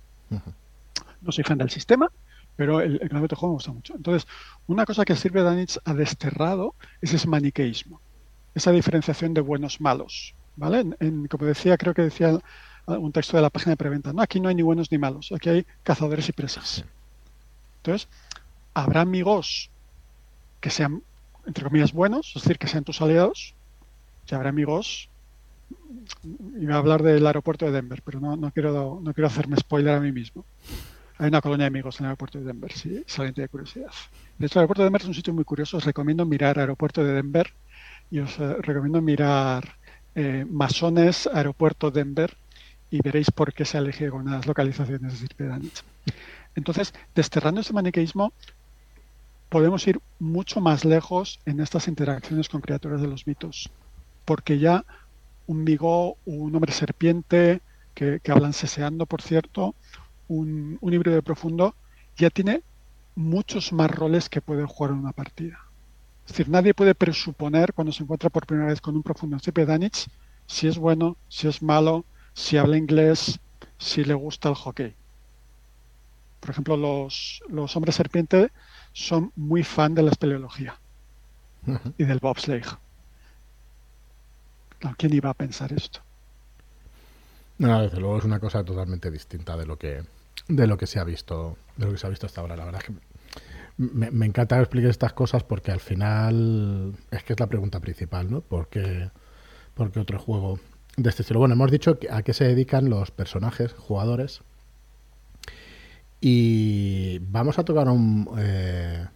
No soy fan del sistema, pero el, el de juego me gusta mucho. Entonces, una cosa que sirve Danitz ha desterrado es ese maniqueísmo, esa diferenciación de buenos malos. ¿vale? En, como decía, creo que decía un texto de la página de preventa, no, aquí no hay ni buenos ni malos, aquí hay cazadores y presas. Entonces, habrá amigos que sean, entre comillas, buenos, es decir, que sean tus aliados, y habrá amigos iba a hablar del aeropuerto de Denver, pero no, no, quiero, no quiero hacerme spoiler a mí mismo. Hay una colonia de amigos en el aeropuerto de Denver, si, alguien tiene curiosidad. De hecho, el aeropuerto de Denver es un sitio muy curioso. Os recomiendo mirar aeropuerto de Denver y os eh, recomiendo mirar eh, Masones Aeropuerto Denver y veréis por qué se elegido con las localizaciones de Entonces, desterrando ese maniqueísmo, podemos ir mucho más lejos en estas interacciones con criaturas de los mitos, porque ya un migo, un hombre serpiente, que hablan seseando, por cierto, un, un híbrido profundo, ya tiene muchos más roles que puede jugar en una partida. Es decir, nadie puede presuponer cuando se encuentra por primera vez con un profundo Danich si es bueno, si es malo, si habla inglés, si le gusta el hockey. Por ejemplo, los, los hombres serpiente son muy fan de la espeleología y del bobsleigh. ¿Quién iba a pensar esto? No, desde luego es una cosa totalmente distinta de lo que de lo que se ha visto de lo que se ha visto hasta ahora. La verdad es que Me, encanta que expliques estas cosas porque al final es que es la pregunta principal, ¿no? ¿Por qué, otro juego de este estilo? Bueno, hemos dicho a qué se dedican los personajes, jugadores. Y vamos a tocar un, eh,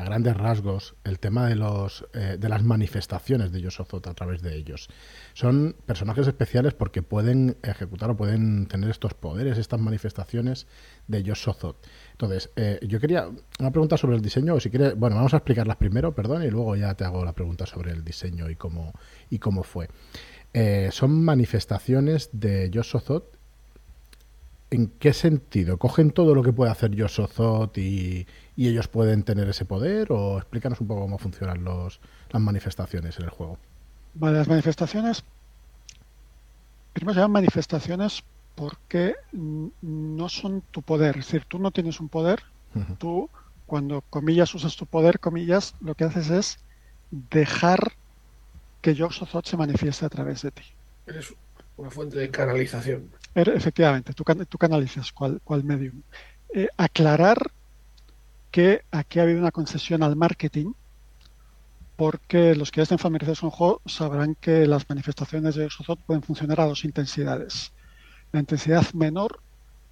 a grandes rasgos el tema de los eh, de las manifestaciones de Yosozot a través de ellos. Son personajes especiales porque pueden ejecutar o pueden tener estos poderes, estas manifestaciones de Yosozot. Entonces, eh, yo quería una pregunta sobre el diseño, o si quieres, bueno, vamos a explicarlas primero, perdón, y luego ya te hago la pregunta sobre el diseño y cómo y cómo fue. Eh, son manifestaciones de Yosozot ¿En qué sentido? ¿Cogen todo lo que puede hacer Yosozot y, y ellos pueden tener ese poder? ¿O explícanos un poco cómo funcionan los, las manifestaciones en el juego? Vale, las manifestaciones, primero se llaman manifestaciones porque no son tu poder. Es decir, tú no tienes un poder, tú cuando comillas usas tu poder, comillas, lo que haces es dejar que Yosozot se manifieste a través de ti. Eres una fuente de canalización. Er, efectivamente, tú, tú canalizas cuál, cuál medium. Eh, aclarar que aquí ha habido una concesión al marketing, porque los que ya estén familiarizados con juego sabrán que las manifestaciones de Exozot pueden funcionar a dos intensidades. La intensidad menor,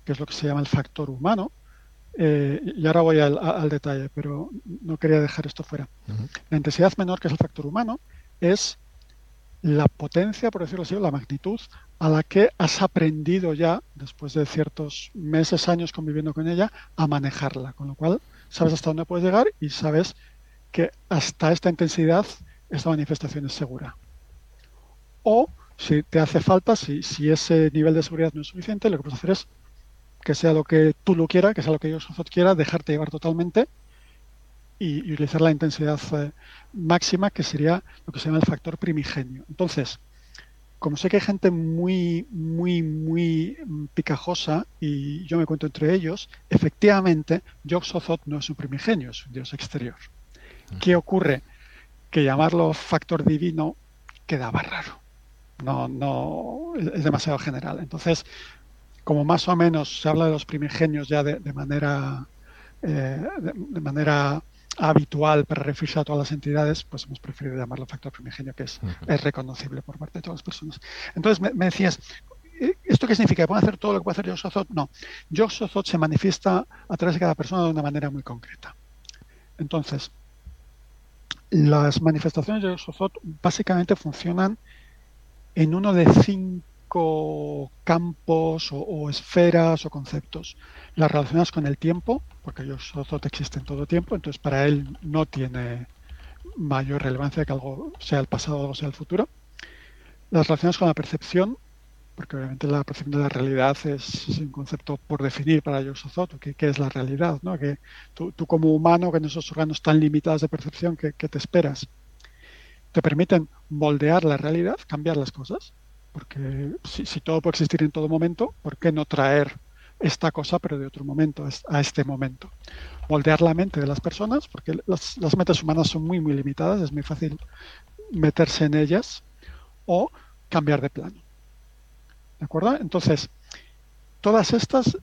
que es lo que se llama el factor humano, eh, y ahora voy al, detalle, pero no quería dejar esto fuera. La intensidad menor, que es el factor humano, es la potencia, por decirlo así, la magnitud a la que has aprendido ya, después de ciertos meses, años conviviendo con ella, a manejarla. Con lo cual, sabes hasta dónde puedes llegar y sabes que hasta esta intensidad esta manifestación es segura. O, si te hace falta, si, si ese nivel de seguridad no es suficiente, lo que puedes hacer es que sea lo que tú lo quieras, que sea lo que yo quiera, dejarte llevar totalmente y, utilizar la intensidad eh, máxima, que sería lo que se llama el factor primigenio. Entonces, como sé que hay gente muy, muy, muy picajosa, y yo me cuento entre ellos, efectivamente, yog no es un primigenio, es un dios exterior. ¿Qué ocurre? Que llamarlo factor divino quedaba raro. No, no, es demasiado general. Entonces, como más o menos se habla de los primigenios ya de, manera eh, de, manera habitual para referirse a todas las entidades, pues hemos preferido llamarlo factor primigenio, que es, es reconocible por parte de todas las personas. Entonces me, decías, ¿e-, ¿esto qué significa? ¿Puede hacer todo lo que puede hacer Yoxozot? No. Yoxozot se manifiesta a través de cada persona de una manera muy concreta. Entonces, las manifestaciones de Yoxozot básicamente funcionan en uno de cinco campos o esferas o conceptos las relacionadas con el tiempo, porque Yoxozot existe en todo tiempo, entonces para él no tiene mayor relevancia que algo sea el pasado o algo sea el futuro. Las relacionadas con la percepción, porque obviamente la percepción de la realidad es, un concepto por definir para Yoxozot, ¿qué, ¿qué, es la realidad? ¿no? Que tú, como humano, que en esos órganos tan limitados de percepción, que, te esperas? Te permiten moldear la realidad, cambiar las cosas, porque si, si todo puede existir en todo momento, ¿por qué no traer esta cosa, pero de otro momento, a este momento. Moldear la mente de las personas, porque las, las mentes humanas son muy, muy limitadas, es muy fácil meterse en ellas, o cambiar de plano. ¿De acuerdo? Entonces, todas estas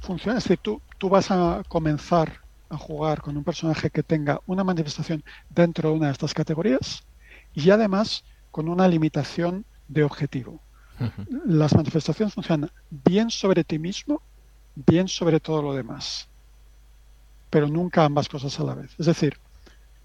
funciones, es decir, tú, tú vas a comenzar a jugar con un personaje que tenga una manifestación dentro de una de estas categorías y además con una limitación de objetivo las manifestaciones funcionan bien sobre ti mismo, bien sobre todo lo demás, pero nunca ambas cosas a la vez. Es decir,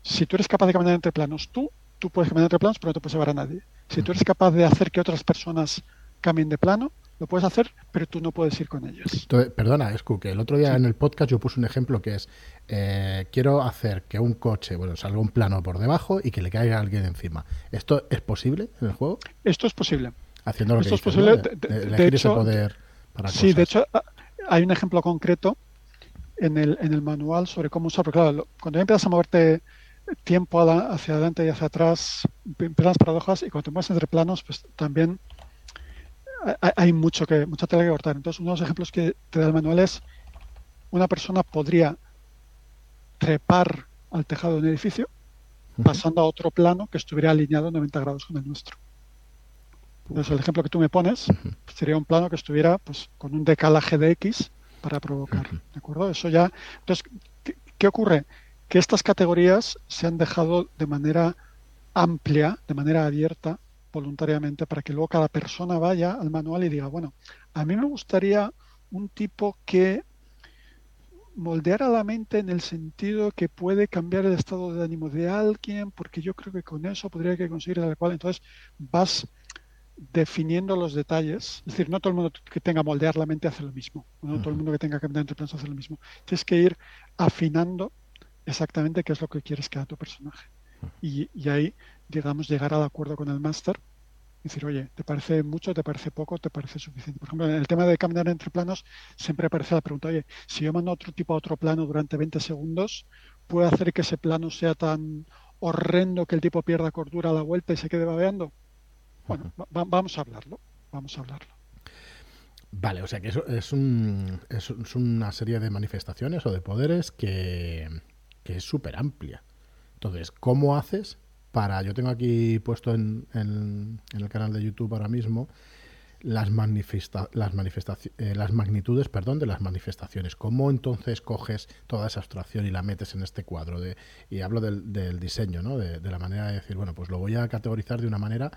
si tú eres capaz de caminar entre planos, tú, tú puedes caminar entre planos, pero no te puedes llevar a nadie. Si tú eres capaz de hacer que otras personas cambien de plano, lo puedes hacer, pero tú no puedes ir con ellos. perdona, Escu, que el otro día en el podcast yo puse un ejemplo que es, eh, quiero hacer que un coche, bueno, salga un plano por debajo y que le caiga alguien encima. ¿Esto es posible en el juego? Esto es posible haciendo lo Esto es posible. De, hecho, poder para sí, de hecho, ah, hay un ejemplo concreto en el, en el manual sobre cómo usar. Porque claro, cuando empiezas a moverte tiempo hacia adelante y hacia atrás, las paradojas y cuando te mueves entre planos, pues también hay mucho que mucha tela que cortar. Entonces, uno de los ejemplos que te da el manual es una persona podría trepar al tejado de un edificio pasando a otro plano que estuviera alineado 90 grados con el nuestro. Entonces, el ejemplo que tú me pones sería un plano que estuviera pues, con un decalaje de X para provocar. ¿De acuerdo? Eso ya. Entonces, ¿Qué ocurre? Que estas categorías se han dejado de manera amplia, de manera abierta, voluntariamente, para que luego cada persona vaya al manual y diga, bueno, a mí me gustaría un tipo que moldeara la mente en el sentido que puede cambiar el estado de ánimo de alguien, porque yo creo que con eso podría que conseguir el cual. Entonces vas definiendo los detalles. Es decir, no todo el mundo que tenga moldear la mente hace lo mismo. No todo el mundo que tenga cambiar entre planos hace lo mismo. Tienes que ir afinando exactamente qué es lo que quieres que haga tu personaje. Y, y ahí, digamos, llegar al acuerdo con el máster decir, oye, ¿te parece mucho, te parece poco, te parece suficiente? Por ejemplo, en el tema de caminar entre planos, siempre aparece la pregunta, oye, si yo mando otro tipo a otro plano durante 20 segundos, ¿puede hacer que ese plano sea tan horrendo que el tipo pierda cordura a la vuelta y se quede babeando? Bueno, vamos a hablarlo, vamos a hablarlo. Vale, o sea que eso es, un, es, una serie de manifestaciones o de poderes que, que es súper amplia. Entonces, ¿cómo haces para, yo tengo aquí puesto en, el canal de YouTube ahora mismo las, manifesta, las, eh, las magnitudes perdón, de las manifestaciones. ¿Cómo entonces coges toda esa abstracción y la metes en este cuadro? De, y hablo del, diseño, ¿no? De, la manera de decir, bueno, pues lo voy a categorizar de una manera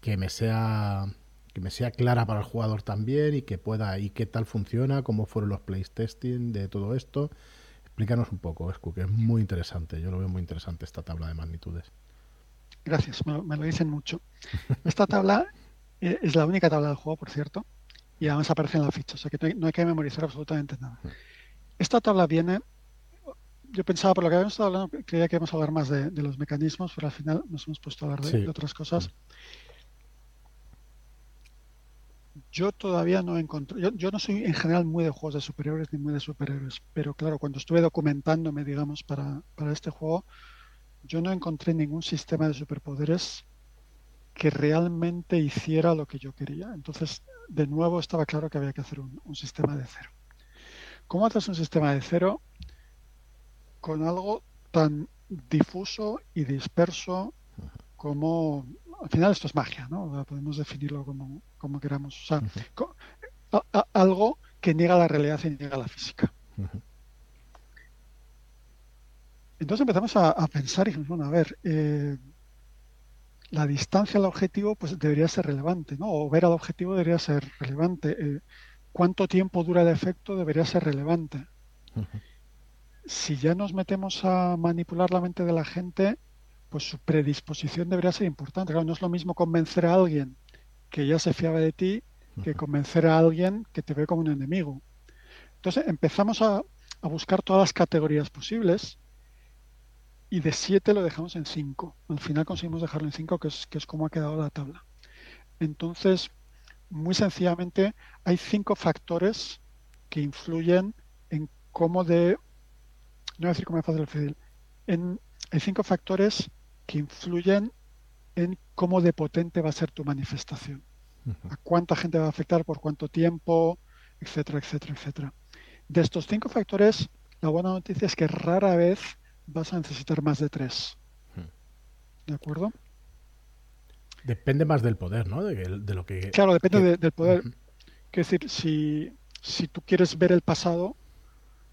que me sea que me sea clara para el jugador también y que pueda y qué tal funciona, cómo fueron los playtesting de todo esto. Explícanos un poco, Escu, que es muy interesante. Yo lo veo muy interesante esta tabla de magnitudes. Gracias, me lo, dicen mucho. Esta tabla eh, es la única tabla del juego, por cierto, y además aparece en la ficha, o sea que no hay, que memorizar absolutamente nada. Esta tabla viene, yo pensaba, por lo que habíamos estado hablando, creía que íbamos a hablar más de, los mecanismos, pero al final nos hemos puesto a hablar de, otras cosas. Yo todavía no encontré, yo, yo, no soy en general muy de juegos de superhéroes ni muy de superhéroes, pero claro, cuando estuve documentándome, digamos, para, para este juego, yo no encontré ningún sistema de superpoderes que realmente hiciera lo que yo quería. Entonces, de nuevo estaba claro que había que hacer un, sistema de cero. ¿Cómo haces un sistema de cero con algo tan difuso y disperso como... Al final esto es magia, ¿no? Podemos definirlo como, como queramos. O sea, algo que niega la realidad y niega la física. Entonces empezamos a, pensar y dijimos, bueno, a ver, eh, la distancia al objetivo pues debería ser relevante, ¿no? O ver al objetivo debería ser relevante. Eh, ¿Cuánto tiempo dura el efecto debería ser relevante? Si ya nos metemos a manipular la mente de la gente, pues su predisposición debería ser importante. Claro, no es lo mismo convencer a alguien que ya se fiaba de ti que convencer a alguien que te ve como un enemigo. Entonces empezamos a, a buscar todas las categorías posibles y de 7 lo dejamos en 5. Al final conseguimos dejarlo en 5, que es, que es como ha quedado la tabla. Entonces, muy sencillamente, hay cinco factores que influyen en cómo de... No voy a decir cómo es fácil o difícil. En, hay cinco factores que influyen en cómo de potente va a ser tu manifestación. A cuánta gente va a afectar, por cuánto tiempo, etcétera, etcétera, etcétera. De estos cinco factores, la buena noticia es que rara vez vas a necesitar más de tres. ¿De acuerdo? Depende más del poder, ¿no? De, lo que. Claro, depende del poder. Es decir, si, si tú quieres ver el pasado,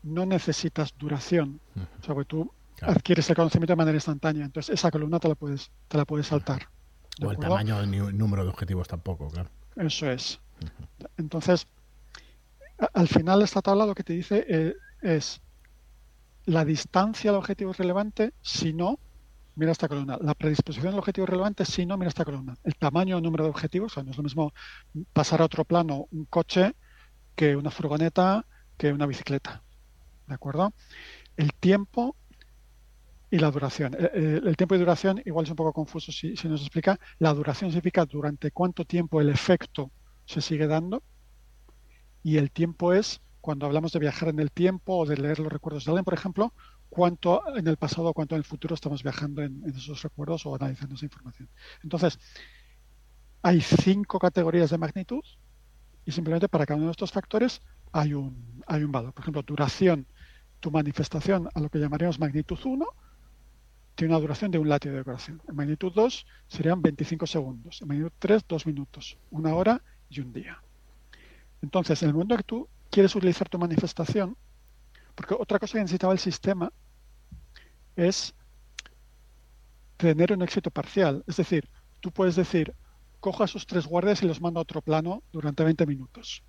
no necesitas duración. O sea, tú adquieres el conocimiento de manera instantánea. Entonces, esa columna te la puedes, te la puedes saltar. O el tamaño ni número de objetivos tampoco, claro. Eso es. Entonces, al final esta tabla lo que te dice eh, es la distancia al objetivo relevante, si no, mira esta columna. La predisposición al objetivo relevante, si no, mira esta columna. El tamaño o número de objetivos, o sea, no es lo mismo pasar a otro plano un coche que una furgoneta, que una bicicleta. ¿De acuerdo? El tiempo y la duración. Eh, eh, el, tiempo y duración igual es un poco confuso si, nos explica. La duración significa durante cuánto tiempo el efecto se sigue dando y el tiempo es cuando hablamos de viajar en el tiempo o de leer los recuerdos de alguien, por ejemplo, cuánto en el pasado o cuánto en el futuro estamos viajando en, esos recuerdos o analizando esa información. Entonces, hay cinco categorías de magnitud y simplemente para cada uno de estos factores hay un, hay un valor. Por ejemplo, duración, tu manifestación a lo que llamaríamos magnitud 1 tiene una duración de un latio de decoración. En magnitud 2 serían 25 segundos. En magnitud 3, 2 minutos, una hora y un día. Entonces, en el momento que tú quieres utilizar tu manifestación, porque otra cosa que necesitaba el sistema es tener un éxito parcial. Es decir, tú puedes decir, cojo a esos tres guardias y los mando a otro plano durante 20 minutos.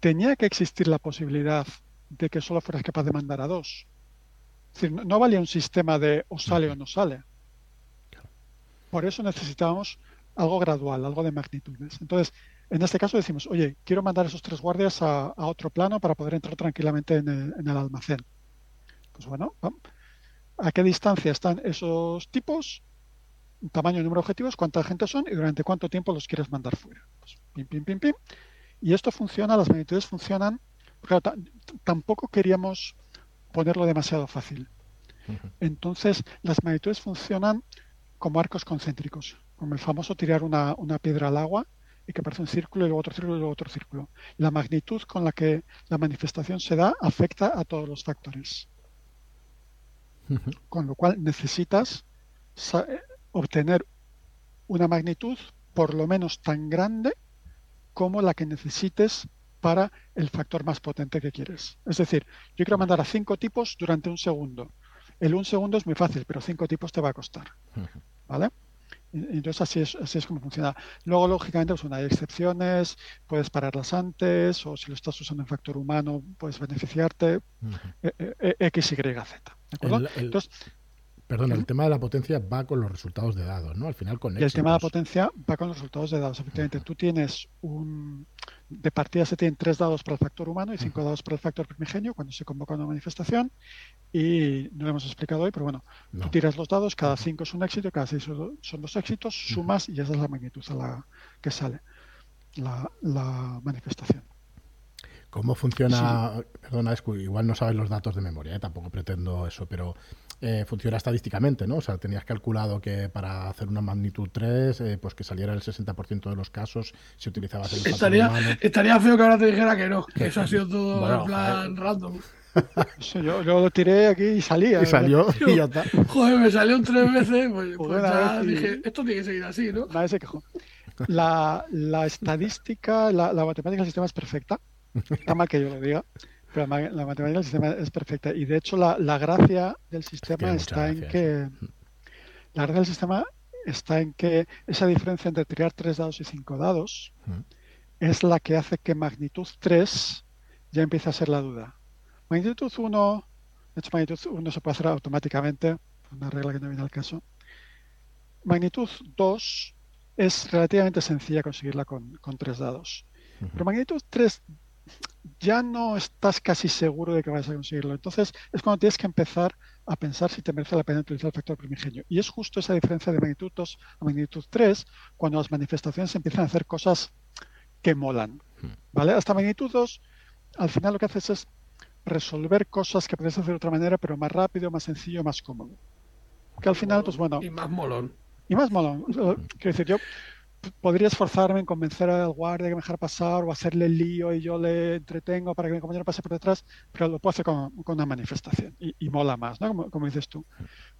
Tenía que existir la posibilidad de que solo fueras capaz de mandar a dos. Es decir, no valía un sistema de o sale o no sale. Por eso necesitábamos algo gradual, algo de magnitudes. Entonces, en este caso decimos, oye, quiero mandar esos tres guardias a, otro plano para poder entrar tranquilamente en el, almacén. Pues bueno, ¿a qué distancia están esos tipos? Tamaño y número de objetivos, cuánta gente son y durante cuánto tiempo los quieres mandar fuera. Pues, pim, pim, pim, pim. Y esto funciona, las magnitudes funcionan. Claro, tampoco queríamos ponerlo demasiado fácil. Entonces, las magnitudes funcionan como arcos concéntricos, como el famoso tirar una, una piedra al agua y que parece un círculo y luego otro círculo y luego otro círculo. La magnitud con la que la manifestación se da afecta a todos los factores. Con lo cual necesitas obtener una magnitud por lo menos tan grande como la que necesites para el factor más potente que quieres. Es decir, yo quiero mandar a cinco tipos durante un segundo. El un segundo es muy fácil, pero cinco tipos te va a costar. ¿Vale? Entonces así es, así es como funciona. Luego, lógicamente, pues, hay excepciones, puedes pararlas antes, o si lo estás usando en factor humano, puedes beneficiarte, e, e, e, X, Y, Z. ¿De acuerdo? Entonces, Perdón, el tema de la potencia va con los resultados de dados, ¿no? Al final con Y el tema de la potencia va con los resultados de dados. Efectivamente, tú tienes un... De partida se tienen tres dados para el factor humano y cinco dados para el factor primigenio cuando se convoca una manifestación. Y no lo hemos explicado hoy, pero bueno, tú tiras los dados, cada cinco es un éxito, cada seis son dos éxitos, sumas y esa es la magnitud a la que sale la, manifestación. ¿Cómo funciona? Perdona, igual no sabes los datos de memoria, ¿eh? tampoco pretendo eso, pero eh, funciona estadísticamente, ¿no? O sea, tenías calculado que para hacer una magnitud 3, eh, pues que saliera el 60% de los casos si utilizabas el estaría, estaría feo que ahora te dijera que no, (laughs) que eso ha sido todo en plan random. yo, lo tiré aquí y salía. Y salió (laughs) y ya está. Joder, me salió tres veces, pues, pues ya dije, esto tiene que seguir así, ¿no? Nadie se quejó. La, la estadística, la, la matemática del sistema es perfecta. Está mal que yo lo diga. Pero la, matemática del sistema es perfecta. Y de hecho, la, la gracia del sistema está en que. La gracia del sistema está en que esa diferencia entre tirar tres dados y cinco dados es la que hace que magnitud 3 ya empiece a ser la duda. Magnitud 1, de hecho, magnitud 1 se puede hacer automáticamente, una regla que no viene al caso. Magnitud 2 es relativamente sencilla conseguirla con, con tres dados. Pero magnitud 3 ya no estás casi seguro de que vas a conseguirlo. Entonces es cuando tienes que empezar a pensar si te merece la pena utilizar el factor primigenio. Y es justo esa diferencia de magnitud 2 a magnitud 3 cuando las manifestaciones empiezan a hacer cosas que molan. Hmm. ¿Vale? Hasta magnitud 2, al final lo que haces es resolver cosas que puedes hacer de otra manera, pero más rápido, más sencillo, más cómodo. Que al final, pues bueno. Y más molón. Y más molón. Quiero decir, yo podría esforzarme en convencer al guardia que me dejara pasar o hacerle el lío y yo le entretengo para que mi compañero pase por detrás, pero lo puedo hacer con, una manifestación y, mola más, ¿no? Como, dices tú.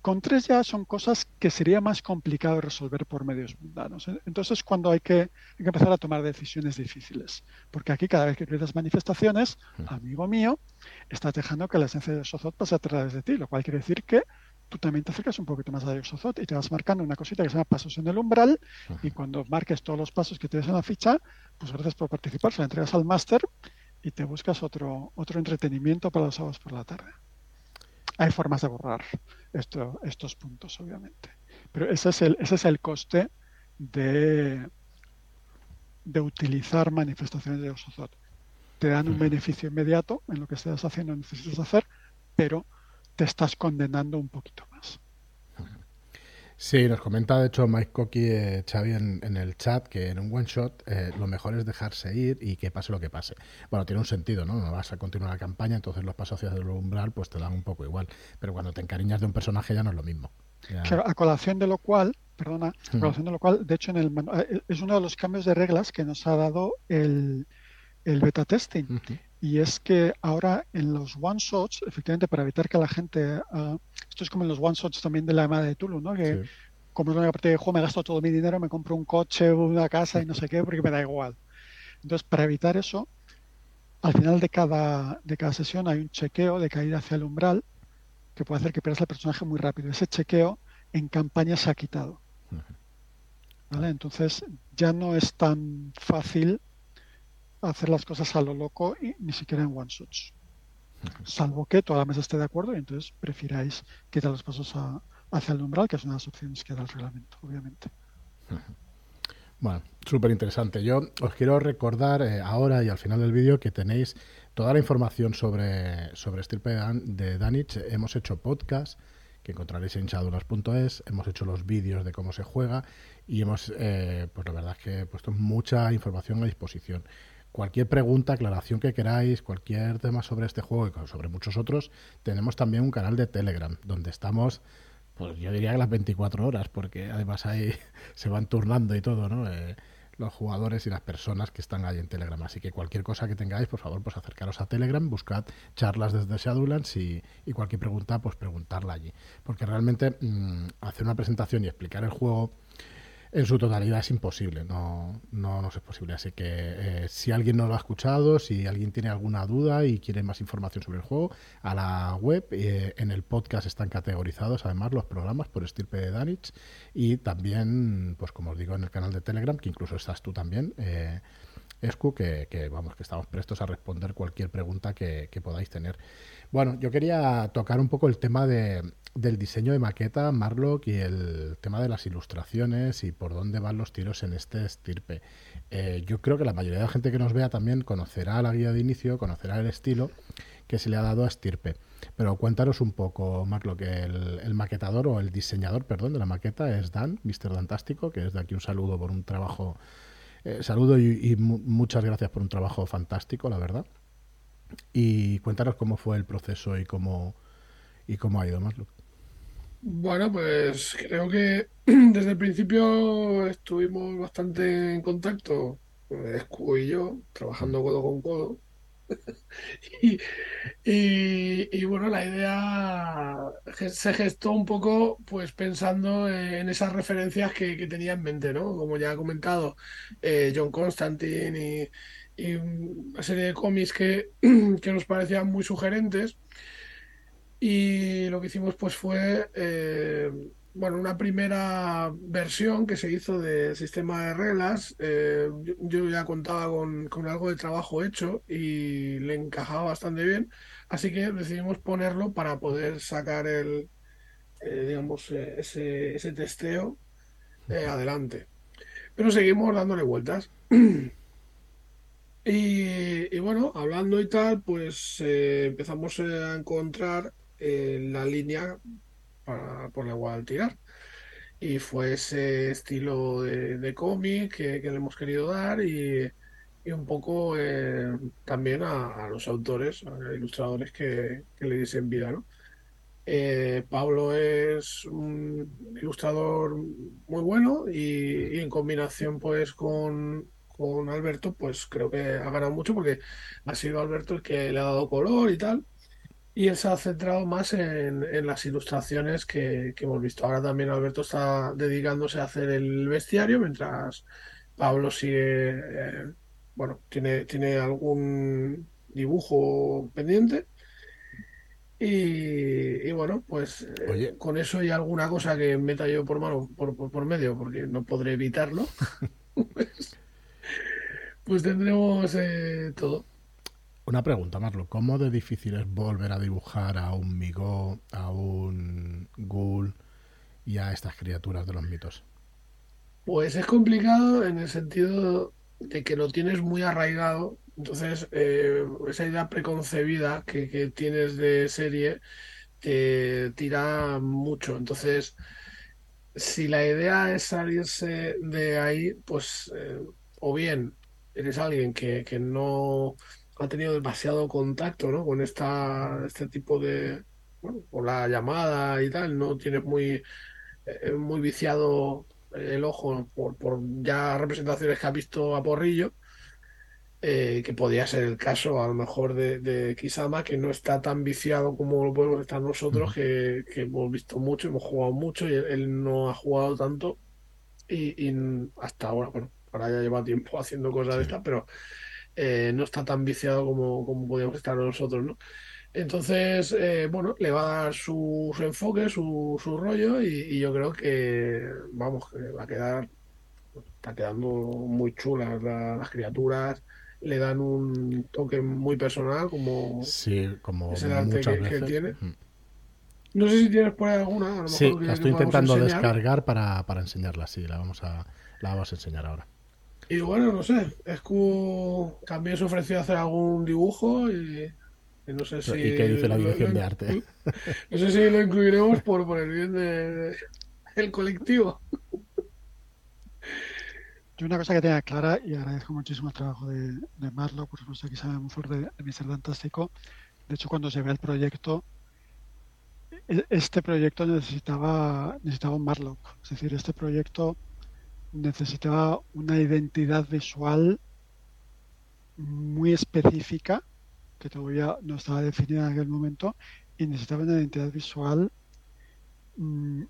Con tres ya son cosas que sería más complicado resolver por medios mundanos. ¿eh? Entonces, cuando hay que, empezar a tomar decisiones difíciles, porque aquí cada vez que utilizas manifestaciones, amigo mío, estás dejando que la esencia de Sozot pase a través de ti, lo cual quiere decir que tú también te acercas un poquito más a Yoxozot y te vas marcando una cosita que se llama pasos en el umbral y cuando marques todos los pasos que tienes en la ficha, pues gracias por participar, se la entregas al máster y te buscas otro, otro entretenimiento para los sábados por la tarde. Hay formas de borrar esto, estos puntos, obviamente. Pero ese es el, ese es el coste de, de utilizar manifestaciones de Yoxozot. Te dan un beneficio inmediato en lo que estés haciendo, necesitas hacer, pero te estás condenando un poquito más. Sí, nos comenta de hecho Mike Coqui, eh, Xavi en, el chat que en un one shot eh, lo mejor es dejarse ir y que pase lo que pase. Bueno, tiene un sentido, ¿no? No vas a continuar la campaña, entonces los pasos hacia el umbral pues te dan un poco igual. Pero cuando te encariñas de un personaje ya no es lo mismo. Claro, a colación de lo cual, perdona, a colación de lo cual, de hecho en el eh, es uno de los cambios de reglas que nos ha dado el, el beta testing y es que ahora en los one shots, efectivamente, para evitar que la gente. Ah, esto es como en los one shots también de la llamada de Tulu, ¿no? Que como es una parte de juego, me gasto todo mi dinero, me compro un coche, una casa y no sé qué, porque me da igual. Entonces, para evitar eso, al final de cada, de cada sesión hay un chequeo de caída hacia el umbral que puede hacer que pierdas el personaje muy rápido. Ese chequeo en campaña se ha quitado. ¿Vale? Entonces ya no es tan fácil hacer las cosas a lo loco y ni siquiera en one shots. Salvo que toda la mesa esté de acuerdo y entonces prefiráis quitar los pasos hacia el umbral, que es una de las opciones que da el reglamento, obviamente. Bueno, súper interesante. Yo os quiero recordar eh, ahora y al final del vídeo que tenéis toda la información sobre, sobre Stirpe de Danich. Hemos hecho podcast que encontraréis en chadulas.es, hemos hecho los vídeos de cómo se juega y hemos, eh, pues la verdad es que he puesto mucha información a disposición. Cualquier pregunta, aclaración que queráis, cualquier tema sobre este juego y sobre muchos otros, tenemos también un canal de Telegram donde estamos pues yo diría que las 24 horas, porque además ahí (laughs) se van turnando y todo, ¿no? Eh, los jugadores y las personas que están ahí en Telegram. Así que cualquier cosa que tengáis, por favor, pues acercaros a Telegram, buscad charlas desde Shadowlands y, y cualquier pregunta, pues preguntarla allí. Porque realmente mm, hacer una presentación y explicar el juego en su totalidad es imposible, no, no nos es posible. Así que eh, si alguien no lo ha escuchado, si alguien tiene alguna duda y quiere más información sobre el juego, a la web, eh, en el podcast están categorizados además los programas por estirpe de Danich y también, pues como os digo, en el canal de Telegram, que incluso estás tú también. Eh, Escu, que, vamos, que estamos prestos a responder cualquier pregunta que podáis tener. Bueno, yo quería tocar un poco el tema de, del diseño de maqueta, Marlock, y el tema de las ilustraciones y por dónde van los tiros en este estirpe. Eh, yo creo que la mayoría de la gente que nos vea también conocerá la guía de inicio, conocerá el estilo que se le ha dado a estirpe. Pero cuéntanos un poco, Marlock, el, el maquetador o el diseñador, perdón, de la maqueta es Dan, Mr. Dantástico, que es de aquí un saludo por un trabajo, eh, saludo y, y muchas gracias por un trabajo fantástico, la verdad. Y cuéntanos cómo fue el proceso y cómo, y cómo ha ido, Marlock. Bueno, pues creo que (clears throat) desde el principio estuvimos bastante en contacto, Escu y yo, trabajando codo con codo. (laughs) y, y, bueno, la idea se gestó un poco pues pensando en esas referencias que, que tenía en mente, ¿no? Como ya ha comentado, eh, John Constantine y, y, una serie de cómics que, (clears throat) que nos parecían muy sugerentes. Y lo que hicimos pues fue, eh, bueno, una primera versión que se hizo del sistema de reglas. Eh, yo, ya contaba con, con, algo de trabajo hecho y le encajaba bastante bien, así que decidimos ponerlo para poder sacar el, eh, digamos, ese, ese testeo adelante. Pero seguimos dándole vueltas. (clears throat) Y, y, bueno, hablando y tal, pues empezamos a encontrar la línea para, por la cual tirar. Y fue ese estilo de, de cómic que, le hemos querido dar y, y un poco eh, también a, los autores, a ilustradores que, que le dicen vida, ¿no? Eh, Pablo es un ilustrador muy bueno y, y en combinación pues con, con, Alberto pues creo que ha ganado mucho porque ha sido Alberto el que le ha dado color y tal y él se ha centrado más en, en las ilustraciones que, que, hemos visto. Ahora también Alberto está dedicándose a hacer el bestiario, mientras Pablo sigue, eh, bueno, tiene, tiene algún dibujo pendiente. Y, y bueno, pues eh, con eso y alguna cosa que meta yo por mano, por, por, por medio, porque no podré evitarlo, (laughs) pues, pues, tendremos eh, todo. Una pregunta, Marlo. ¿Cómo de difícil es volver a dibujar a un Migo, a un Ghoul y a estas criaturas de los mitos? Pues es complicado en el sentido de que lo tienes muy arraigado. Entonces, eh, esa idea preconcebida que, que, tienes de serie te tira mucho. Entonces, si la idea es salirse de ahí, pues, eh, o bien eres alguien que, que no ha tenido demasiado contacto ¿no? con esta, este tipo de, bueno, con la llamada y tal, no tienes muy, eh, muy viciado el ojo por, por, ya representaciones que ha visto a Porrillo, eh, que podría ser el caso a lo mejor de, de, Kisama, que no está tan viciado como lo podemos estar nosotros, que, que, hemos visto mucho, hemos jugado mucho y él, él no ha jugado tanto y, y, hasta ahora, bueno, ahora ya lleva tiempo haciendo cosas sí. de estas, pero eh, no está tan viciado como, como podíamos estar nosotros, ¿no? Entonces, eh, bueno, le va a dar su, su enfoque, su, su rollo y, yo creo que, vamos, que va a quedar, está quedando muy chulas las criaturas, le dan un toque muy personal como, sí, como ese arte que, tiene. No sé si tienes por ahí alguna. sí, la estoy intentando descargar para, para enseñarla, sí, la vamos a, la vamos a enseñar ahora. Y bueno, no sé, Escu también se ofreció a hacer algún dibujo y, no sé si... ¿Y qué dice la dirección de arte? (laughs) No sé si lo incluiremos por, por el bien del de, colectivo. Yo una cosa que tenga clara, y agradezco muchísimo el trabajo de, de Marlo, por supuesto que sabe mucho de, de Mr. Fantástico. De hecho, cuando se ve el proyecto, e, este proyecto necesitaba, necesitaba un Marlock. Es decir, este proyecto necesitaba una identidad visual muy específica, que todavía no estaba definida en aquel momento, y necesitaba una identidad visual mm,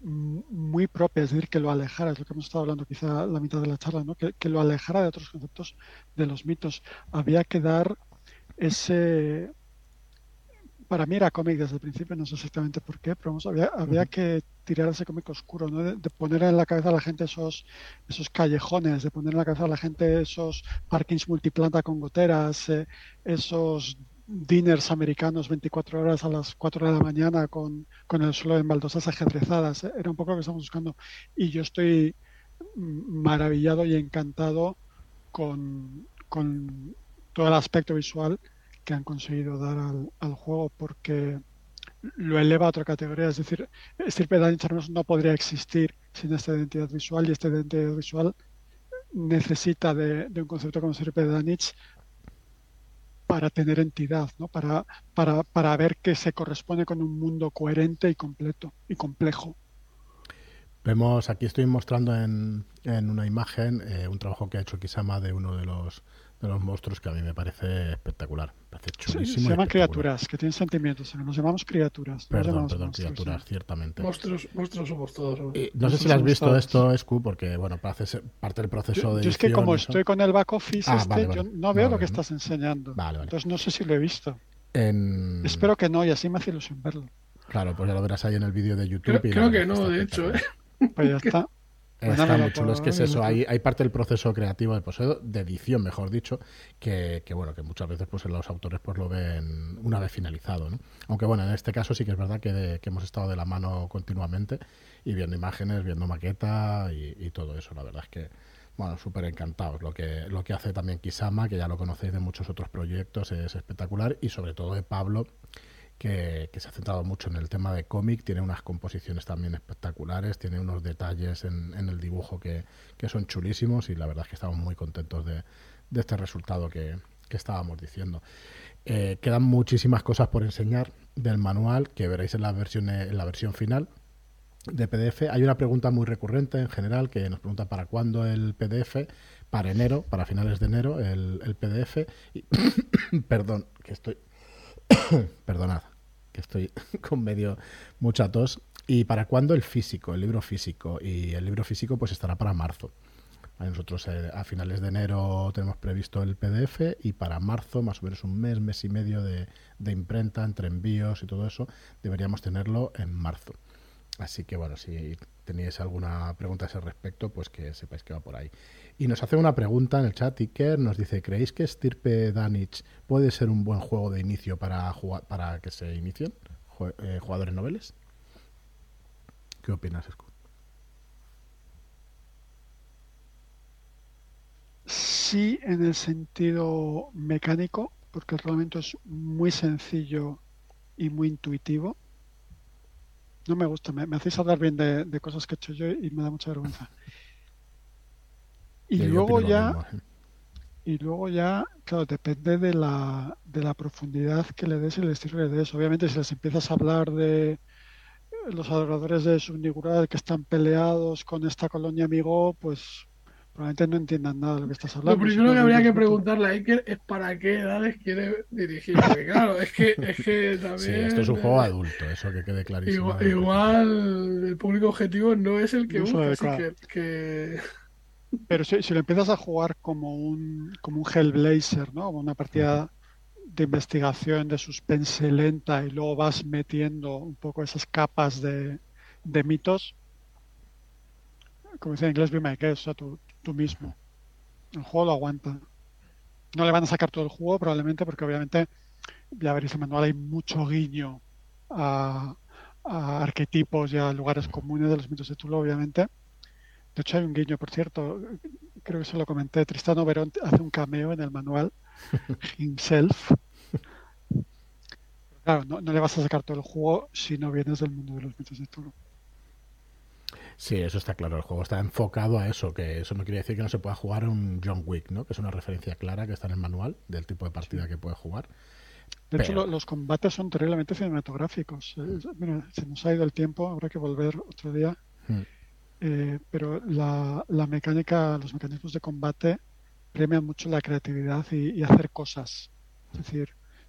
muy propia, es decir, que lo alejara, es lo que hemos estado hablando quizá la mitad de la charla, ¿no? que, que lo alejara de otros conceptos de los mitos. Había que dar ese, para mí era cómic desde el principio, no sé exactamente por qué, pero había, que tirar ese cómic oscuro, ¿no? De, poner en la cabeza a la gente esos, esos callejones, de poner en la cabeza a la gente esos parkings multiplanta con goteras, eh, esos dinners americanos 24 horas a las 4 de la mañana con, el suelo en baldosas ajedrezadas. Eh, era un poco lo que estamos buscando. Y yo estoy maravillado y encantado con, con todo el aspecto visual que han conseguido dar al, juego porque lo eleva a otra categoría. Es decir, Stirpe Danich no podría existir sin esta identidad visual y esta identidad visual necesita de, un concepto como Stirpe Danich para tener entidad, ¿no? para, para, para ver que se corresponde con un mundo coherente y completo y complejo. Vemos, aquí estoy mostrando en, en una imagen eh, un trabajo que ha hecho Kisama de uno de los de los monstruos que a mí me parece espectacular. Me parece chulísimo. se llaman criaturas, que tienen sentimientos. Nos llamamos criaturas. Perdón, perdón, criaturas, ciertamente. Monstruos, monstruos somos todos. no sé si lo has visto esto, Escu, porque bueno, parece parte del proceso de. Yo es que como estoy con el back office, ah, este, yo no veo lo que estás enseñando. Entonces no sé si lo he visto. Espero que no, y así me hace ilusión verlo. Claro, pues ya lo verás ahí en el vídeo de YouTube. Creo, que no, de hecho. ¿eh? Pues ya está. Está muy chulo, es que es eso, hay, hay parte del proceso creativo de, pues, de edición, mejor dicho, que, bueno, que muchas veces pues los autores pues lo ven una vez finalizado, ¿no? Aunque bueno, en este caso sí que es verdad que, hemos estado de la mano continuamente y viendo imágenes, viendo maqueta y, todo eso, la verdad es que bueno, súper encantados. Lo que, lo que hace también Kisama, que ya lo conocéis de muchos otros proyectos, es espectacular. Y sobre todo de Pablo, que, se ha centrado mucho en el tema de cómic, tiene unas composiciones también espectaculares, tiene unos detalles en, el dibujo que, son chulísimos y la verdad es que estamos muy contentos de, este resultado que, estábamos diciendo. Eh, quedan muchísimas cosas por enseñar del manual que veréis en la versión, en la versión final de PDF. Hay una pregunta muy recurrente en general que nos pregunta para cuándo el PDF, para enero, para finales de enero, el, el PDF. Y, (coughs) perdón, que estoy... (coughs) Perdonad que estoy (laughs) con medio mucha tos. ¿Y para cuándo el físico, el libro físico? Y el libro físico pues estará para marzo. Nosotros eh, a finales de enero tenemos previsto el PDF y para marzo, más o menos un mes, mes y medio de, de imprenta entre envíos y todo eso, deberíamos tenerlo en marzo. Así que bueno, si tenéis alguna pregunta a ese respecto, pues que sepáis que va por ahí. Y nos hace una pregunta en el chat, Iker nos dice, ¿creéis que Stirpe Danich puede ser un buen juego de inicio para, para que se inicien eh, jugadores noveles? ¿Qué opinas, Scott? Sí, en el sentido mecánico, porque el reglamento es muy sencillo y muy intuitivo. No me gusta, me, hacéis hablar bien de, de, cosas que he hecho yo y me da mucha vergüenza. Y luego ya, y luego ya, claro, depende de la, de la profundidad que le des y el estilo que le des. Obviamente, si les empiezas a hablar de los adoradores de Subnigural que están peleados con esta colonia amigo, pues probablemente no entiendan nada de lo que estás hablando. Lo primero que habría que preguntarle a Iker es para qué edades quiere dirigir. Porque claro, es que, es que (laughs) también. Sí, esto es un juego adulto, eso que quede clarísimo. Igual, el público objetivo no es el que busca, así que (laughs) Pero si, lo empiezas a jugar como un, como un Hellblazer, ¿no? Una partida de investigación, de suspense lenta y luego vas metiendo un poco esas capas de, de mitos, como dice en inglés, be my guest, o sea, tú, tú mismo. El juego lo aguanta. No le van a sacar todo el juego probablemente porque obviamente, ya veréis el manual, hay mucho guiño a, a arquetipos y a lugares comunes de los mitos de Tulu, obviamente. De hecho, hay un guiño, por cierto, creo que se lo comenté. Tristano Verón hace un cameo en el manual (laughs) himself. Claro, no, le vas a sacar todo el juego si no vienes del mundo de los mitos de Tulu. Sí, eso está claro. El juego está enfocado a eso, que eso no quiere decir que no se pueda jugar un John Wick, ¿no? Que es una referencia clara que está en el manual del tipo de partida que puede jugar. De hecho, los combates son terriblemente cinematográficos. Eh, mira, se nos ha ido el tiempo, habrá que volver otro día. Hmm. Eh, pero la, mecánica, los mecanismos de combate premian mucho la creatividad y, hacer cosas. Es decir,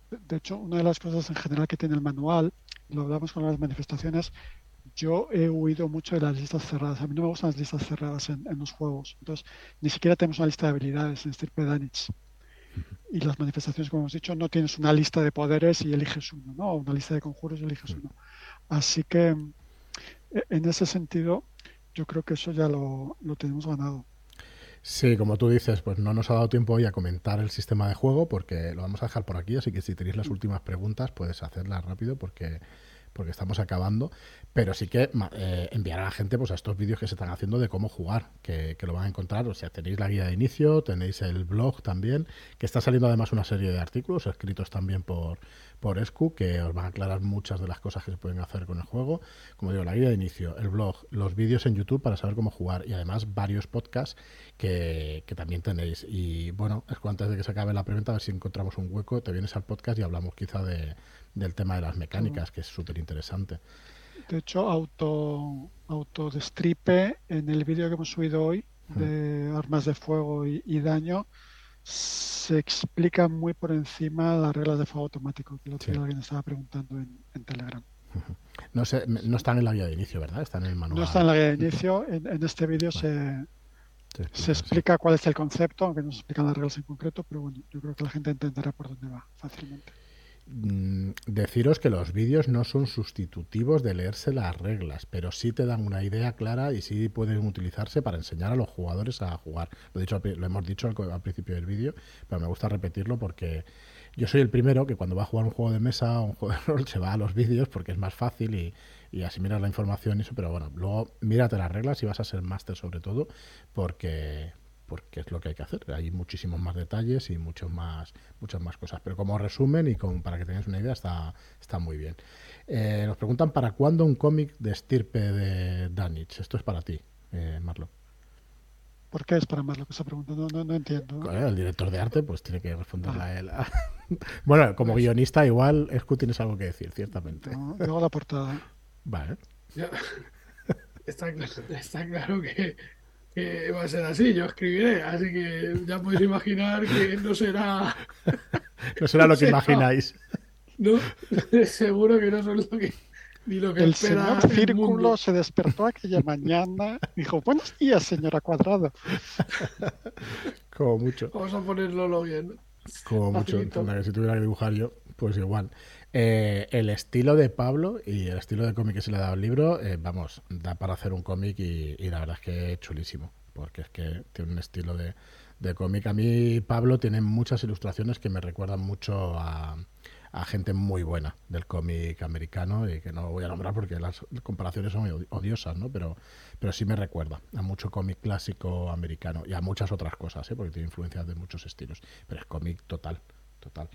de, hecho, una de las cosas en general que tiene el manual, lo hablamos con las manifestaciones, yo he huido mucho de las listas cerradas. A mí no me gustan las listas cerradas en, los juegos. Entonces, ni siquiera tenemos una lista de habilidades en Stirpe Danich y las manifestaciones, como hemos dicho, no tienes una lista de poderes y eliges uno, ¿no? Una lista de conjuros y eliges uno. Así que e, en ese sentido, yo creo que eso ya lo, tenemos ganado. Sí, como tú dices, pues no nos ha dado tiempo hoy a comentar el sistema de juego porque lo vamos a dejar por aquí, así que si tenéis las últimas preguntas puedes hacerlas rápido porque porque estamos acabando, pero sí que eh, enviar a la gente pues a estos vídeos que se están haciendo de cómo jugar, que, lo van a encontrar, o sea, tenéis la guía de inicio, tenéis el blog también, que está saliendo además una serie de artículos escritos también por, por Escu, que os van a aclarar muchas de las cosas que se pueden hacer con el juego, como digo, la guía de inicio, el blog, los vídeos en YouTube para saber cómo jugar y además varios podcasts que, que también tenéis. Y bueno, es antes de que se acabe la preventa, a ver si encontramos un hueco, te vienes al podcast y hablamos quizá de del tema de las mecánicas, que es súper interesante. De hecho, auto, autodestripe en el vídeo que hemos subido hoy de armas de fuego y, daño se explica muy por encima las reglas de fuego automático, que lo que alguien estaba preguntando en, Telegram. No, sé, no están en la guía de inicio, ¿verdad? Están en el manual. No está en la guía de inicio. En, este vídeo se, se explica cuál es el concepto, aunque no se explican las reglas en concreto, pero bueno, yo creo que la gente entenderá por dónde va fácilmente. Mm, deciros que los vídeos no son sustitutivos de leerse las reglas, pero sí te dan una idea clara y sí pueden utilizarse para enseñar a los jugadores a jugar. Lo, dicho, lo hemos dicho al, principio del vídeo, pero me gusta repetirlo porque yo soy el primero que cuando va a jugar un juego de mesa o un juego de rol se va a los vídeos porque es más fácil y, y así miras la información y eso, pero bueno, luego mírate las reglas y vas a ser máster sobre todo porque porque es lo que hay que hacer. Hay muchísimos más detalles y muchos más, muchas más cosas. Pero como resumen y con, para que tengáis una idea, está, está muy bien. Eh, nos preguntan para cuándo un cómic de estirpe de Danich. Esto es para ti, eh, Marlo. ¿Por qué es para Marlo que está preguntando? No, no, entiendo. El director de arte, pues tiene que responderle a ah. él. (laughs) bueno, como pues- guionista, igual, Escu, tienes algo que decir, ciertamente. No, luego la portada. Vale. (laughs) está claro que que va a ser así, yo escribiré, así que ya podéis imaginar que no será... (laughs) no será lo que (laughs) imagináis. No, (laughs) seguro que no son lo que... Ni lo que el señor Círculo se despertó aquella mañana y dijo, buenos días, señora Cuadrado. Como mucho. Vamos a ponerlo bien. Como mucho, que si tuviera que dibujar yo, pues igual. Eh, el estilo de Pablo y el estilo de cómic que se le ha dado al libro, eh, vamos, da para hacer un cómic y, la verdad es que es chulísimo, porque es que tiene un estilo de, cómic. A mí Pablo tiene muchas ilustraciones que me recuerdan mucho a, gente muy buena del cómic americano y que no voy a nombrar porque las comparaciones son odiosas, ¿no? Pero, pero sí me recuerda a mucho cómic clásico americano y a muchas otras cosas, ¿eh? porque tiene influencias de muchos estilos, pero es cómic total, total.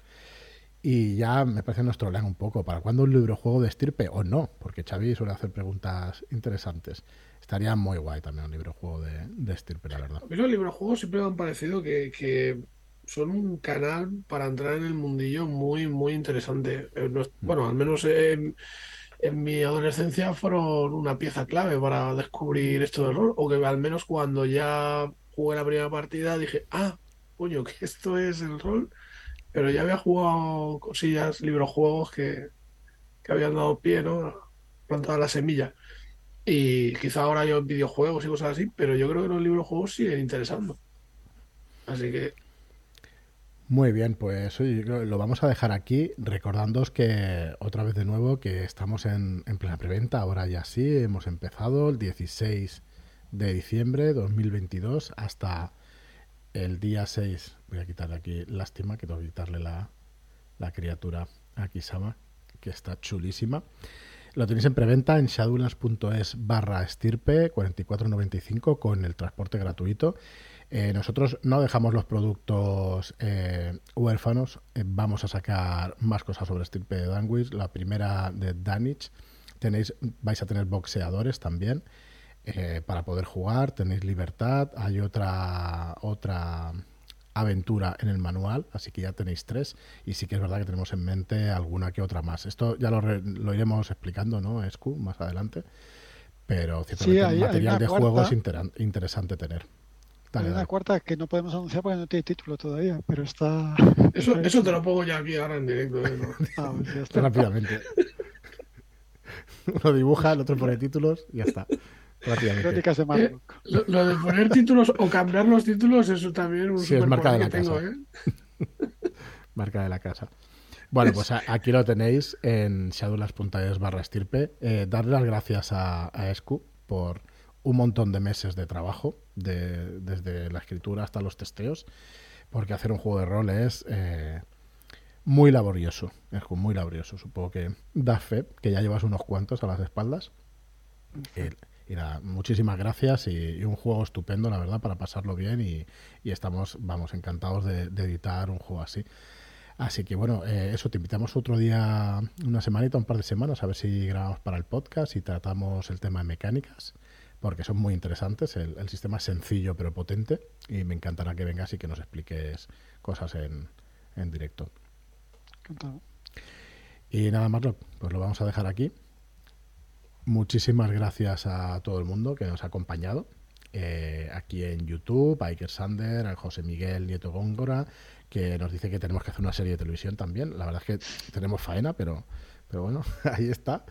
Y ya me parece que nos trolean un poco. ¿Para cuándo un libro juego de estirpe o no? Porque Xavi suele hacer preguntas interesantes. Estaría muy guay también un libro juego de, de estirpe, la verdad. A mí los librojuegos siempre me han parecido que, son un canal para entrar en el mundillo muy, muy interesante. Eh, mm. Bueno, al menos en, en mi adolescencia fueron una pieza clave para descubrir esto del rol. O que al menos cuando ya jugué la primera partida dije, ah, coño, que esto es el rol pero ya había jugado cosillas, librojuegos que, que habían dado pie, ¿no? Plantada la semilla. Y quizá ahora yo videojuegos y cosas así, pero yo creo que los libros juegos siguen interesando. Así que muy bien, pues lo vamos a dejar aquí, recordándoos que otra vez de nuevo que estamos en, en plena preventa, ahora ya sí, hemos empezado el 16 de diciembre de 2022 hasta el día 6. Voy a quitarle aquí, lástima que tengo que quitarle la, la criatura aquí, Sama, que está chulísima. Lo tenéis en preventa en shadowlands.es barra estirpe 44.95 con el transporte gratuito. Eh, nosotros no dejamos los productos eh, huérfanos, eh, vamos a sacar más cosas sobre estirpe de Danwich. La primera de Danich, tenéis, vais a tener boxeadores también para poder jugar, tenéis libertad, hay otra, otra aventura en el manual, así que ya tenéis tres y sí que es verdad que tenemos en mente alguna que otra más. Esto ya lo, lo iremos explicando, ¿no, Escu, más adelante, pero ciertamente material de juego es interesante tener. Hay una cuarta que no podemos anunciar porque no tiene título todavía, pero está. (laughs) Eso, (laughs) eso te lo pongo ya aquí ahora en directo. ¿eh? Ah, pues Rápidamente. (laughs) Uno dibuja, el otro pone títulos y ya está. Eh, lo, de poner títulos o cambiar los títulos, eso también un sí, es marca de la casa. ¿eh? (laughs) marca de la casa. Bueno, pues aquí lo tenéis en shadulas.es barra estirpe. darle las gracias a, a Escu por un montón de meses de trabajo, de, desde la escritura hasta los testeos, porque hacer un juego de rol es eh, muy laborioso, es muy laborioso. Supongo que da fe, que ya llevas unos cuantos a las espaldas. Y nada, muchísimas gracias y, un juego estupendo, la verdad, para pasarlo bien y, estamos, vamos, encantados de, editar un juego así. Así que bueno, eh, eso, te invitamos otro día, una semanita, un par de semanas, a ver si grabamos para el podcast y tratamos el tema de mecánicas porque son muy interesantes. El, sistema es sencillo pero potente y me encantará que vengas y que nos expliques cosas en, en directo. Y nada más, pues lo vamos a dejar aquí. Muchísimas gracias a todo el mundo que nos ha acompañado. Eh, aquí en YouTube, a Iker Sander, a José Miguel Nieto Góngora, que nos dice que tenemos que hacer una serie de televisión también. La verdad es que tenemos faena, pero, pero bueno, (laughs) ahí está.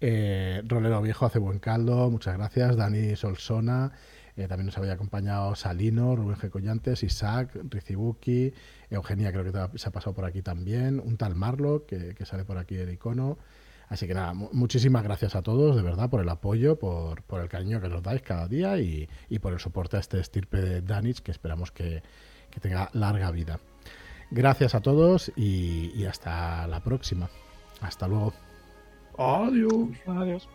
Eh, Rolero Viejo hace buen caldo, muchas gracias. Dani Solsona, eh, también nos había acompañado Salino, Rubén G. Collantes, Isaac, Rizibuki, Eugenia creo que se ha pasado por aquí también, un tal Marlo que, sale por aquí el icono. Así que nada, muchísimas gracias a todos, de verdad, por el apoyo, por, por el cariño que nos dais cada día y, por el soporte a este estirpe de Danich que esperamos que, tenga larga vida. Gracias a todos y hasta la próxima. Hasta luego. Adiós. Adiós.